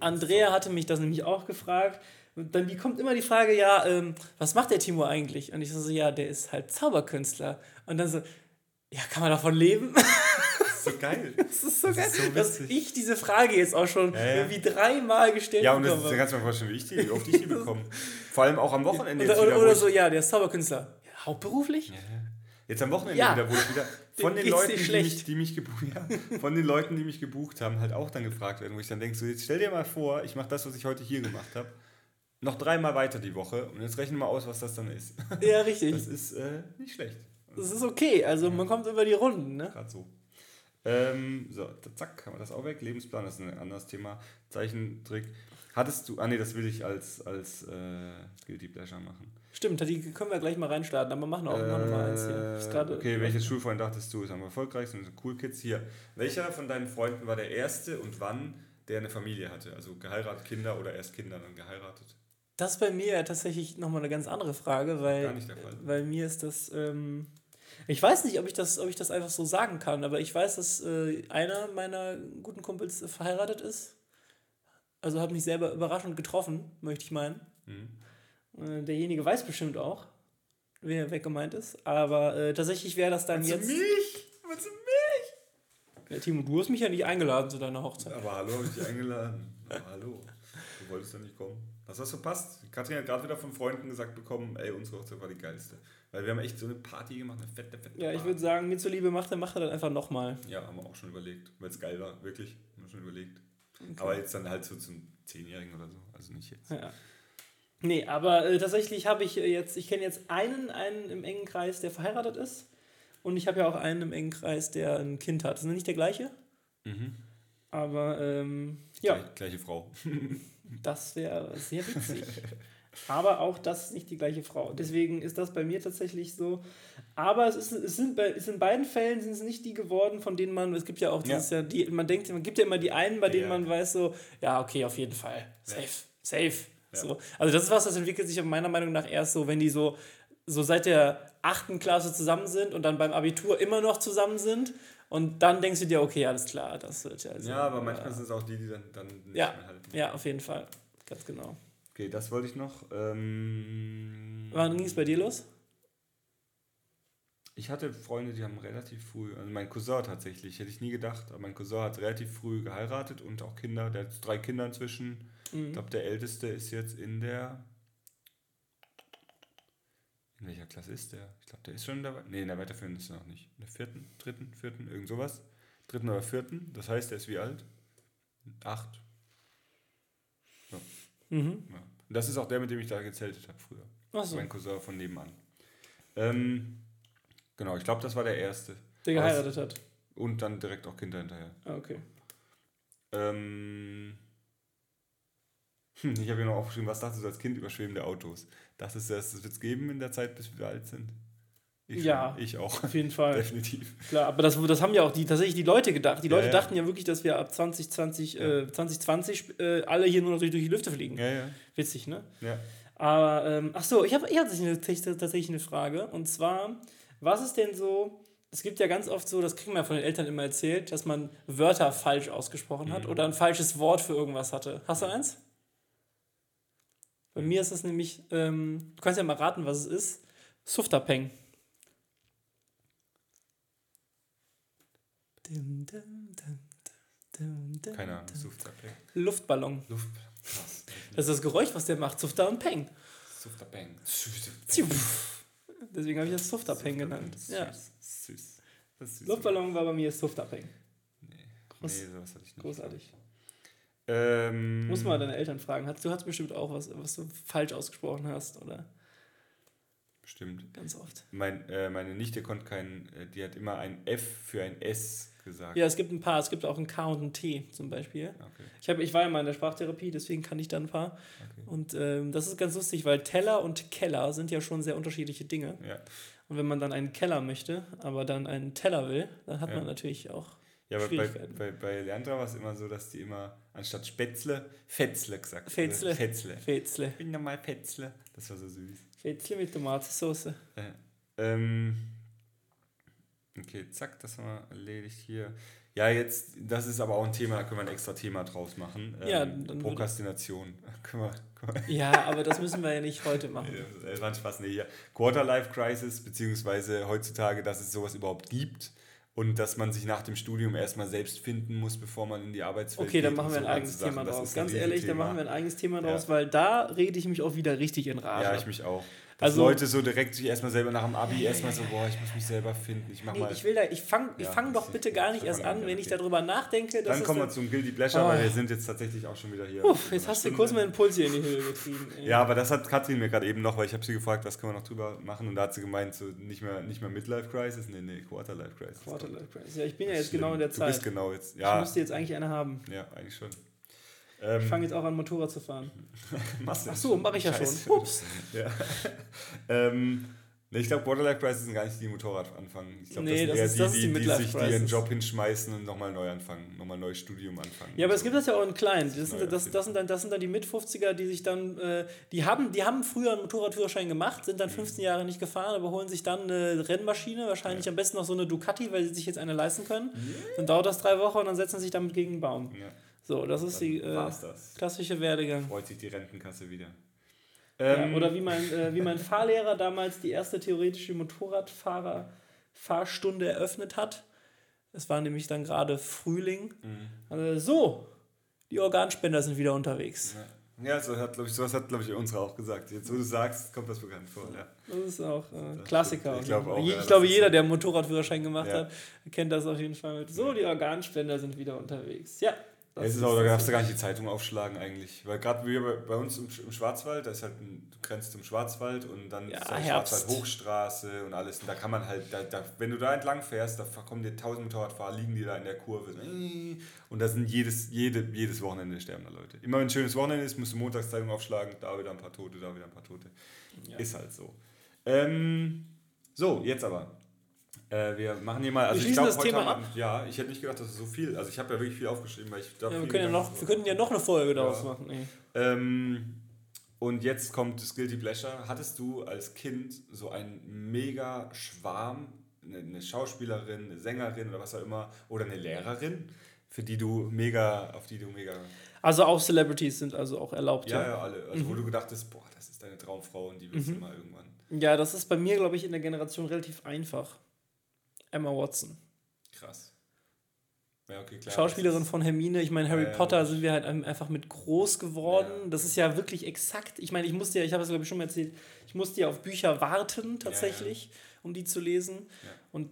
Andrea hatte mich das nämlich auch gefragt und dann kommt immer die Frage, ja, ähm, was macht der Timo eigentlich? Und ich so, ja, der ist halt Zauberkünstler. Und dann so, ja, kann man davon leben? Das ist so geil. das ist so das geil, ist so dass ich diese Frage jetzt auch schon ja, ja. irgendwie dreimal gestellt habe. Ja, und das ist, kannst du mir vorstellen, wie, ich die, wie oft ich die bekomme. Vor allem auch am Wochenende. Oder, oder, oder so, ja, der ist Zauberkünstler. Ja, hauptberuflich? Jetzt am Wochenende wieder, wo ich wieder von den Leuten, die mich, die mich, gebucht, ja, von den Leuten, die mich gebucht haben, halt auch dann gefragt werden, wo ich dann denke, so jetzt stell dir mal vor, ich mache das, was ich heute hier gemacht habe noch dreimal weiter die Woche und jetzt rechnen wir mal aus, was das dann ist. Ja, richtig. Das ist äh, nicht schlecht. Das ist okay, also man kommt über die Runden, ne? Gerade so. Ähm, so, zack, haben wir das auch weg. Lebensplan, das ist ein anderes Thema. Zeichentrick. Hattest du, ah nee, das will ich als, als äh, Guilty Pleasure machen. Stimmt, die können wir gleich mal reinstarten, aber machen auch äh, noch mal eins hier. okay, welches Schulfreund dachtest du ist am erfolgreichsten? Cool Kids hier. Welcher von deinen Freunden war der erste und wann der eine Familie hatte? Also geheiratet, Kinder oder erst Kinder dann geheiratet? Das ist bei mir tatsächlich nochmal eine ganz andere Frage, weil, weil mir ist das. Ähm, ich weiß nicht, ob ich, das, ob ich das einfach so sagen kann, aber ich weiß, dass äh, einer meiner guten Kumpels verheiratet ist. Also hat mich selber überraschend getroffen, möchte ich meinen. Mhm. Äh, derjenige weiß bestimmt auch, wer, wer gemeint ist. Aber äh, tatsächlich wäre das dann Meinst jetzt. Du mich? Meinst du mich? Ja, Timo, du hast mich ja nicht eingeladen zu deiner Hochzeit. Aber hallo, habe ich dich eingeladen. Aber hallo. Du wolltest ja nicht kommen. Was hast du verpasst? Katrin hat gerade wieder von Freunden gesagt bekommen, ey, unsere Hochzeit war die geilste. Weil wir haben echt so eine Party gemacht, eine fette, fette Ja, ich würde sagen, mir zuliebe macht er, macht er dann einfach nochmal. Ja, haben wir auch schon überlegt. Weil es geil war, wirklich. Haben wir schon überlegt. Okay. Aber jetzt dann halt so zum Zehnjährigen oder so. Also nicht jetzt. Ja. Nee, aber äh, tatsächlich habe ich äh, jetzt, ich kenne jetzt einen, einen im engen Kreis, der verheiratet ist. Und ich habe ja auch einen im engen Kreis, der ein Kind hat. Das ist nicht der gleiche. Mhm. Aber ähm, ja, Gleich, gleiche Frau. das wäre sehr witzig. Aber auch das ist nicht die gleiche Frau. Deswegen ist das bei mir tatsächlich so. Aber es, ist, es, sind, bei, es in beiden Fällen sind es nicht die geworden, von denen man, es gibt ja auch dieses ja. die, man denkt, man gibt ja immer die einen, bei denen ja. man weiß so, ja, okay, auf jeden Fall. Safe. Ja. Safe. So. Also das ist was, das entwickelt sich meiner Meinung nach erst so, wenn die so, so seit der achten Klasse zusammen sind und dann beim Abitur immer noch zusammen sind. Und dann denkst du dir, okay, alles klar, das wird ja. So, ja, aber manchmal sind es auch die, die dann, dann nicht ja, mehr halten. Ja, auf jeden Fall. Ganz genau. Okay, das wollte ich noch. Ähm, Wann ging es bei dir los? Ich hatte Freunde, die haben relativ früh, also mein Cousin tatsächlich, hätte ich nie gedacht, aber mein Cousin hat relativ früh geheiratet und auch Kinder, der hat drei Kinder inzwischen. Mhm. Ich glaube, der älteste ist jetzt in der. In welcher Klasse ist der? Ich glaube, der ist schon in der. Nee, in der weiterführenden ist er noch nicht. In der vierten, dritten, vierten, irgend sowas. Dritten oder vierten. Das heißt, er ist wie alt? Acht. Ja. Mhm. Ja. Und das ist auch der, mit dem ich da gezeltet habe früher. Ach so. Mein Cousin von nebenan. Ähm, genau, ich glaube, das war der erste. Der geheiratet hat. Und dann direkt auch Kinder hinterher. Ah, okay. Ähm, hm, ich habe hier noch aufgeschrieben, was dachtest du als Kind über schwebende Autos? Das ist das, das wird es geben in der Zeit, bis wir alt sind. Ich ja, ich auch. Auf jeden Fall. Definitiv. Klar, aber das, das haben ja auch die, tatsächlich die Leute gedacht. Die Leute ja, ja. dachten ja wirklich, dass wir ab 2020, ja. äh, 2020 äh, alle hier nur noch durch, durch die Lüfte fliegen. Ja, ja. Witzig, ne? Ja. Aber, ähm, ach so, ich habe eher tatsächlich eine Frage. Und zwar, was ist denn so, es gibt ja ganz oft so, das kriegen wir von den Eltern immer erzählt, dass man Wörter falsch ausgesprochen mhm. hat oder ein falsches Wort für irgendwas hatte. Hast du eins? Bei mir ist das nämlich, ähm, du kannst ja mal raten, was es ist. Sufterpeng. Keine Ahnung, Sufter, Peng. Luftballon. Luft. Das ist das Geräusch, was der macht. Sufter und Peng. Sufter Peng. Deswegen habe ich das Sufter Peng genannt. Süß. Ja. Süß. süß. Luftballon war bei mir Sufter Peng. Nee. Groß, nee, sowas hatte ich nicht. Großartig. Ähm, Muss mal deine Eltern fragen. Du hast bestimmt auch was, was du falsch ausgesprochen hast, oder? Bestimmt. Ganz oft. Mein, äh, meine Nichte konnte kein, äh, die hat immer ein F für ein S gesagt. Ja, es gibt ein paar. Es gibt auch ein K und ein T zum Beispiel. Okay. Ich, hab, ich war ja mal in der Sprachtherapie, deswegen kann ich da ein paar. Okay. Und ähm, das ist ganz lustig, weil Teller und Keller sind ja schon sehr unterschiedliche Dinge. Ja. Und wenn man dann einen Keller möchte, aber dann einen Teller will, dann hat ja. man natürlich auch ja, aber bei, bei, bei Leandra war es immer so, dass die immer anstatt Spätzle, Fetzle gesagt. Fetzle. Fetzle. Fetzle. Ich bin nochmal Fetzle. Das war so süß. Fetzle mit Tomatensauce. Äh, ähm, okay, zack, das haben wir erledigt hier. Ja, jetzt, das ist aber auch ein Thema, da können wir ein extra Thema draus machen. Ähm, ja, dann Prokrastination. können wir, können wir ja, aber das müssen wir ja nicht heute machen. Ja, war ein Spaß, nee, hier. Quarter-Life-Crisis, beziehungsweise heutzutage, dass es sowas überhaupt gibt und dass man sich nach dem Studium erstmal selbst finden muss, bevor man in die Arbeitswelt okay, geht. Okay, dann machen wir ein eigenes Thema draus. Ganz ehrlich, dann machen wir ein eigenes Thema draus, ja. weil da rede ich mich auch wieder richtig in Rage. Ja, ich mich auch. Also, Leute so direkt sich erstmal selber nach dem Abi ja, erstmal so, boah, ich muss mich selber finden. Ich mach nee, mal. Ich will da, ich fange ich fang doch bitte gar nicht erst an, wenn ich darüber nachdenke. Dann kommen wir zum Guilty Pleasure, oh. weil wir sind jetzt tatsächlich auch schon wieder hier. Uff, jetzt hast du kurz meinen Puls hier in die Höhe getrieben. Ey. Ja, aber das hat Katrin mir gerade eben noch, weil ich habe sie gefragt, was können wir noch drüber machen und da hat sie gemeint, so nicht mehr, nicht mehr Midlife Crisis, nee, nee, Quarter Life Crisis. Quarter Life Crisis. Ja, ich bin ja jetzt genau in der Zeit. Du bist genau jetzt, ja. Ich müsste jetzt eigentlich eine haben. Ja, eigentlich schon. Ähm, ich fange jetzt auch an, Motorrad zu fahren. Machst Ach so, mache ich ja Scheiße. schon. Ups. ja. ähm, ich glaube, Borderlife Crisis sind gar nicht die Motorrad anfangen. Ich glaube, nee, das, das, sind eher ist, die, die, die, die sich die ihren Job hinschmeißen und nochmal neu anfangen, nochmal ein neues Studium anfangen. Ja, aber es gibt das ja auch in klein. Das, sind, das, das, sind dann, das sind dann die Mit-50er, die sich dann, äh, die, haben, die haben früher einen Motorradführerschein gemacht, sind dann 15 mhm. Jahre nicht gefahren, aber holen sich dann eine Rennmaschine, wahrscheinlich ja. am besten noch so eine Ducati, weil sie sich jetzt eine leisten können. Mhm. Dann dauert das drei Wochen und dann setzen sie sich damit gegen einen Baum. Ja. So, das ist die äh, klassische Werdegang. Freut sich die Rentenkasse wieder. Ähm, ja, oder wie mein, äh, wie mein Fahrlehrer damals die erste theoretische Motorradfahrer-Fahrstunde eröffnet hat. Es war nämlich dann gerade Frühling. Mhm. Also, so, die Organspender sind wieder unterwegs. Ja. So hat, ich, sowas hat, glaube ich, unsere auch gesagt. Jetzt, wo du sagst, kommt das bekannt vor. Ja. Das ist auch äh, Klassiker. Ich, glaub auch, ich ja, glaube, jeder, der einen Motorradführerschein gemacht ja. hat, kennt das auf jeden Fall mit. So, die Organspender sind wieder unterwegs. Ja, Das es ist auch, da darfst du gar nicht die Zeitung aufschlagen eigentlich. Weil gerade wir bei, uns im, im, Schwarzwald, da ist halt ein, du grenzt zum Schwarzwald und dann ja, ist da Schwarzwald Hochstraße und alles. Und da kann man halt, da, da, wenn du da entlang fährst, da kommen dir tausend Motorradfahrer, liegen die da in der Kurve. Und da sind jedes, jede, jedes Wochenende sterben da Leute. Immer wenn ein schönes Wochenende ist, musst du Montagszeitung aufschlagen, da wieder ein paar Tote, da wieder ein paar Tote. Ja. Ist halt so. Ähm, so, jetzt aber. Äh, wir machen hier mal. Also wir ich glaube, das Thema ab. Ja, ich hätte nicht gedacht, dass es so viel. Also ich habe ja wirklich viel aufgeschrieben, weil ich da ja, wir, können ja noch, wir könnten ja noch eine Folge daraus ja. machen. Ähm, und jetzt kommt das Guilty Pleasure. Hattest du als Kind so einen mega Schwarm, eine, eine Schauspielerin, eine Sängerin oder was auch immer, oder eine Lehrerin, für die du mega, auf die du mega. Also auch Celebrities sind also auch erlaubt. Ja, ja, ja alle. Also mhm. wo du gedacht hast, boah, das ist deine Traumfrau und die willst mhm. du mal irgendwann. Ja, das ist bei mir, glaube ich, in der Generation relativ einfach. Emma Watson. Krass. Ja, okay, klar, Schauspielerin von Hermine. Ich meine, Harry äh, Potter sind wir halt einfach mit groß geworden. Ja. Das ist ja wirklich exakt. Ich meine, ich musste ja, ich habe es glaube ich schon mal erzählt, ich musste ja auf Bücher warten tatsächlich, ja, um die zu lesen. Und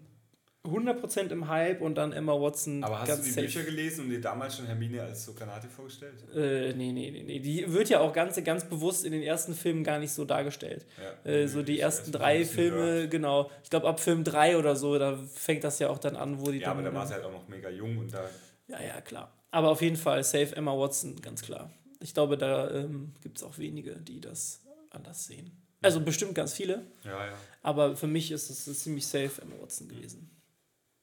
100% im Hype und dann Emma Watson. Aber hast du die safe. Bücher gelesen und dir damals schon Hermine als so Granate vorgestellt? Äh, nee, nee, nee, nee. Die wird ja auch ganz, ganz bewusst in den ersten Filmen gar nicht so dargestellt. Ja, äh, so die ersten drei Filme, gehört. genau. Ich glaube, ab Film 3 oder so, da fängt das ja auch dann an, wo die. Ja, aber da war sie halt auch noch mega jung und da. Ja, ja, klar. Aber auf jeden Fall, Safe Emma Watson, ganz klar. Ich glaube, da ähm, gibt es auch wenige, die das anders sehen. Also bestimmt ganz viele. Ja, ja. Aber für mich ist es ziemlich safe Emma Watson gewesen.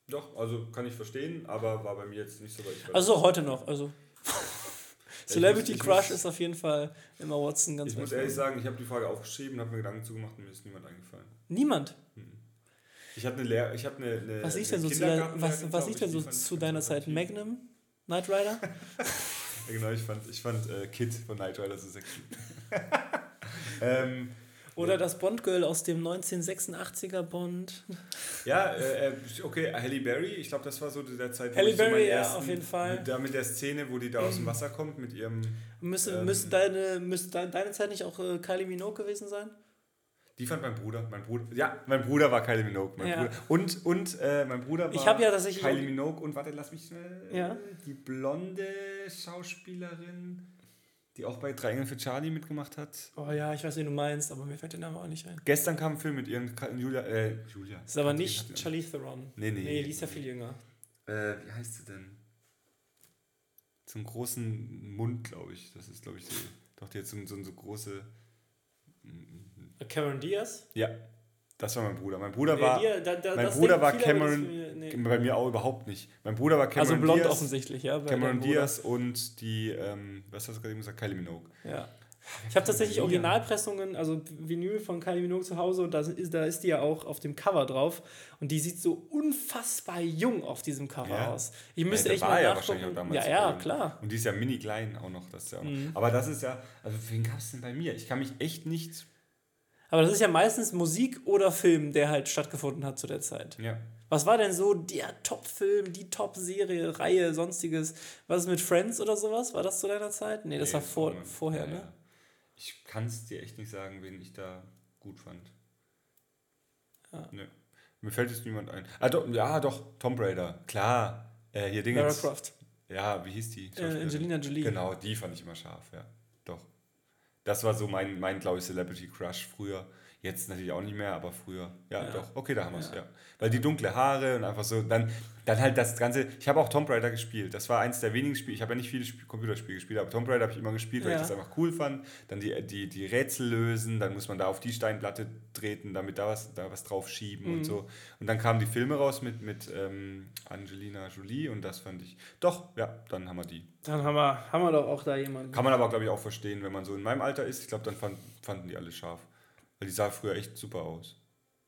Doch, also kann ich verstehen, aber war bei mir jetzt nicht so weit. Also heute noch, also. Celebrity muss, Crush muss, ist auf jeden Fall Emma Watson ganz Ich muss ehrlich sagen, ich habe die Frage aufgeschrieben, habe mir Gedanken zugemacht und mir ist niemand eingefallen. Niemand? Hm. Ich habe eine Lehr ich habe eine, eine, Was liegt denn so, zu, dein, was, was liegt denn so zu deiner Zeit? Magnum? Knight Rider? ja, genau, ich fand, ich fand äh, Kid von Knight Rider so sexy. ähm, oder das Bond-Girl aus dem 1986er Bond. Ja, äh, äh, okay, Halle Berry, ich glaube, das war so der Zeit, Halle Berry, so ja, ersten, auf jeden Fall. Da mit der Szene, wo die da aus dem Wasser kommt, mit ihrem. Müsste, ähm, müsste, deine, müsste deine Zeit nicht auch äh, Kylie Minogue gewesen sein? Die fand mein Bruder. Mein Bruder ja, mein Bruder war Kylie Minogue. Mein ja. Bruder. Und, und äh, mein Bruder war ich ja tatsächlich Kylie Minogue und warte, lass mich schnell. Ja. Die blonde Schauspielerin die auch bei Drei Engel für Charlie mitgemacht hat. Oh ja, ich weiß, wie du meinst, aber mir fällt der Name auch nicht ein. Gestern kam ein Film mit ihren Julia. Äh, Julia. Das ist aber nicht Charlie Theron. Nee, nee. Nee, die ist ja viel jünger. Äh, wie heißt sie denn? Zum großen Mund, glaube ich. Das ist, glaube ich, so. Doch, die hat so, so, so große. Cameron Diaz? Ja. Das war mein Bruder. Mein Bruder war, ja, da, da, mein Bruder war Cameron, mir, nee. bei mir auch überhaupt nicht. Mein Bruder war Cameron Also blond Diaz, offensichtlich, ja. Cameron Diaz und die, ähm, was hast du gerade gesagt, Kylie Minogue. Ja. Ich habe tatsächlich Originalpressungen, also Vinyl von Kylie Minogue zu Hause und da ist, da ist die ja auch auf dem Cover drauf und die sieht so unfassbar jung auf diesem Cover ja. aus. Ich müsste ja, echt mal ja nachgucken. Ja, ja, klar. Und die ist ja mini klein auch noch, das ja auch. Mhm. Aber das ist ja, also wen gab es denn bei mir? Ich kann mich echt nicht aber das ist ja meistens Musik oder Film, der halt stattgefunden hat zu der Zeit. Ja. Was war denn so der Top-Film, die Top-Serie, Reihe, sonstiges? Was ist mit Friends oder sowas? War das zu deiner Zeit? Nee, das nee, war vor, man, vorher, ja, ne? Ja. Ich kann es dir echt nicht sagen, wen ich da gut fand. Ja. Nee. Mir fällt jetzt niemand ein. Ah, doch, ja, doch, Tomb Raider, klar. Äh, hier Dinge. Lara Croft. Ja, wie hieß die? Äh, Angelina Jolie. Genau, die fand ich immer scharf, ja. Das war so mein, mein glaube ich, Celebrity Crush früher. Jetzt natürlich auch nicht mehr, aber früher. Ja, ja. doch. Okay, da haben wir es, ja. ja. Weil die dunkle Haare und einfach so, dann, dann halt das Ganze. Ich habe auch Tomb Raider gespielt. Das war eins der wenigen Spiele. Ich habe ja nicht viele Sp Computerspiele gespielt, aber Tomb Raider habe ich immer gespielt, weil ich das einfach cool fand. Dann die, die, die Rätsel lösen, dann muss man da auf die Steinplatte treten, damit da was, da was drauf schieben mhm. und so. Und dann kamen die Filme raus mit, mit ähm, Angelina Jolie und das fand ich. Doch, ja, dann haben wir die. Dann haben wir, haben wir doch auch da jemanden. Kann man aber, glaube ich, auch verstehen, wenn man so in meinem Alter ist. Ich glaube, dann fand, fanden die alle scharf. Weil die sah früher echt super aus.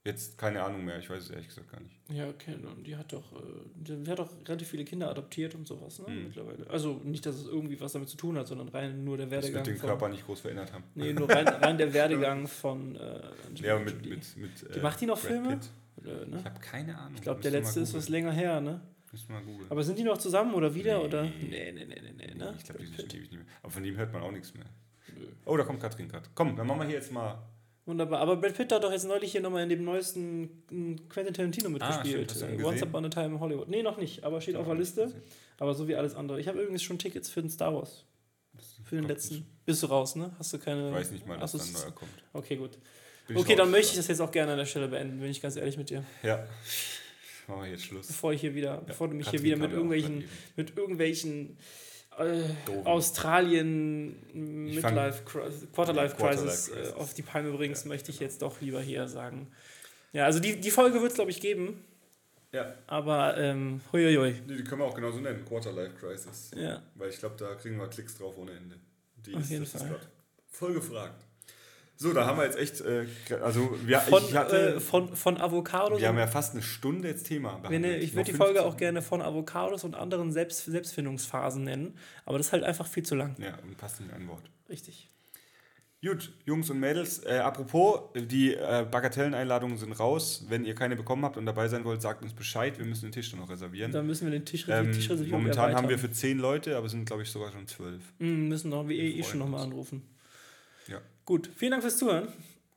Jetzt keine Ahnung mehr, ich weiß es ehrlich gesagt gar nicht. Ja, okay, und die hat doch, äh, die hat doch relativ viele Kinder adoptiert und sowas, ne, hm. mittlerweile. Also nicht, dass es irgendwie was damit zu tun hat, sondern rein nur der Werdegang. Das wird den Körper nicht groß verändert haben. Nee, nur rein, rein der Werdegang von äh, Ja, mit, mit, mit, Die macht die noch Brad Filme? Oder, ne? Ich habe keine Ahnung. Ich glaube, der letzte ist was länger her, ne? Müssen wir googeln. Aber sind die noch zusammen oder wieder? Nee, oder? Nee, nee, nee, nee, nee, ne? Ich glaube, die sind ewig nicht mehr. Aber von dem hört man auch nichts mehr. Nö. Oh, da kommt Katrin gerade. Komm, dann machen wir hier jetzt mal Wunderbar. Aber Brad Pitt hat doch jetzt neulich hier nochmal in dem neuesten mm, Quentin Tarantino mitgespielt. Ah, stimmt, du ihn Once gesehen? Upon a Time in Hollywood. Nee, noch nicht, aber steht auf der Liste. Aber so wie alles andere. Ich habe übrigens schon Tickets für den Star Wars. Für den letzten. Bist du raus, ne? Hast du keine. Ich weiß nicht mal, dass dann neuer kommt. Okay, gut. Bin Okay, dann raus. möchte ich das jetzt auch gerne an der Stelle beenden, bin ich ganz ehrlich mit dir. Ja. Machen wir jetzt Schluss. Bevor ich hier wieder, bevor du mich Katrin hier wieder mit irgendwelchen, mit irgendwelchen äh. Australien Midlife Quarterlife Crisis äh, auf die Palme bringst, möchte ich jetzt doch lieber hier sagen. Ja, also die, die Folge wird es, glaube ich, geben, Ja, aber ähm, huiuiui. nee, die können wir auch genauso nennen. Quarterlife Crisis. Ja. Weil ich glaube, da kriegen wir Klicks drauf ohne Ende. Die Auf ist, jeden Fall. voll gefragt. So, da haben wir jetzt echt, äh, also wir, Von, ich hatte, äh, von, von Avocados. wir haben ja fast eine Stunde jetzt Thema behandelt. ich würde die Folge 15. auch gerne von Avocados und anderen Selbst, Selbstfindungsphasen nennen, aber das ist halt einfach viel zu lang. Ja, und passt nicht ein Wort. Richtig. Gut, Jungs und Mädels, äh, apropos, die äh, Bagatelleneinladungen sind raus. Wenn ihr keine bekommen habt und dabei sein wollt, sagt uns Bescheid. Wir müssen den Tisch dann noch reservieren. Dann müssen wir den Tisch, Ähm, die Tischreservierung momentan haben wir für zehn Leute, aber es sind, glaube ich, sogar schon zwölf. Mm, müssen noch, wie eh, eh freuen schon nochmal anrufen. Gut, vielen Dank fürs Zuhören.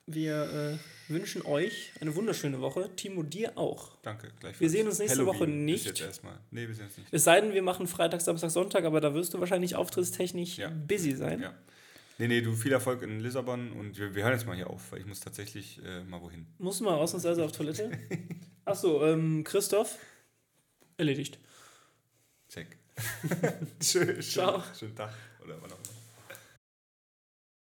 Wir äh, wünschen euch eine wunderschöne Woche. Timo, dir auch. Danke, gleichfalls. Wir sehen uns nächste Woche Halloween nicht. Ist jetzt erstmal. Nee, wir sehen uns nicht. Es sei denn, wir machen Freitag, Samstag, Sonntag, aber da wirst du wahrscheinlich auftrittstechnisch Ja. busy sein. Ja. Nee, nee, du viel Erfolg in Lissabon und wir, wir hören jetzt mal hier auf, weil ich muss tatsächlich äh, mal wohin. Muss mal ausnahmsweise auf Toilette. Achso, ähm, Christoph. Erledigt. Check. schön, Ciao. schönen Tag oder wann auch immer.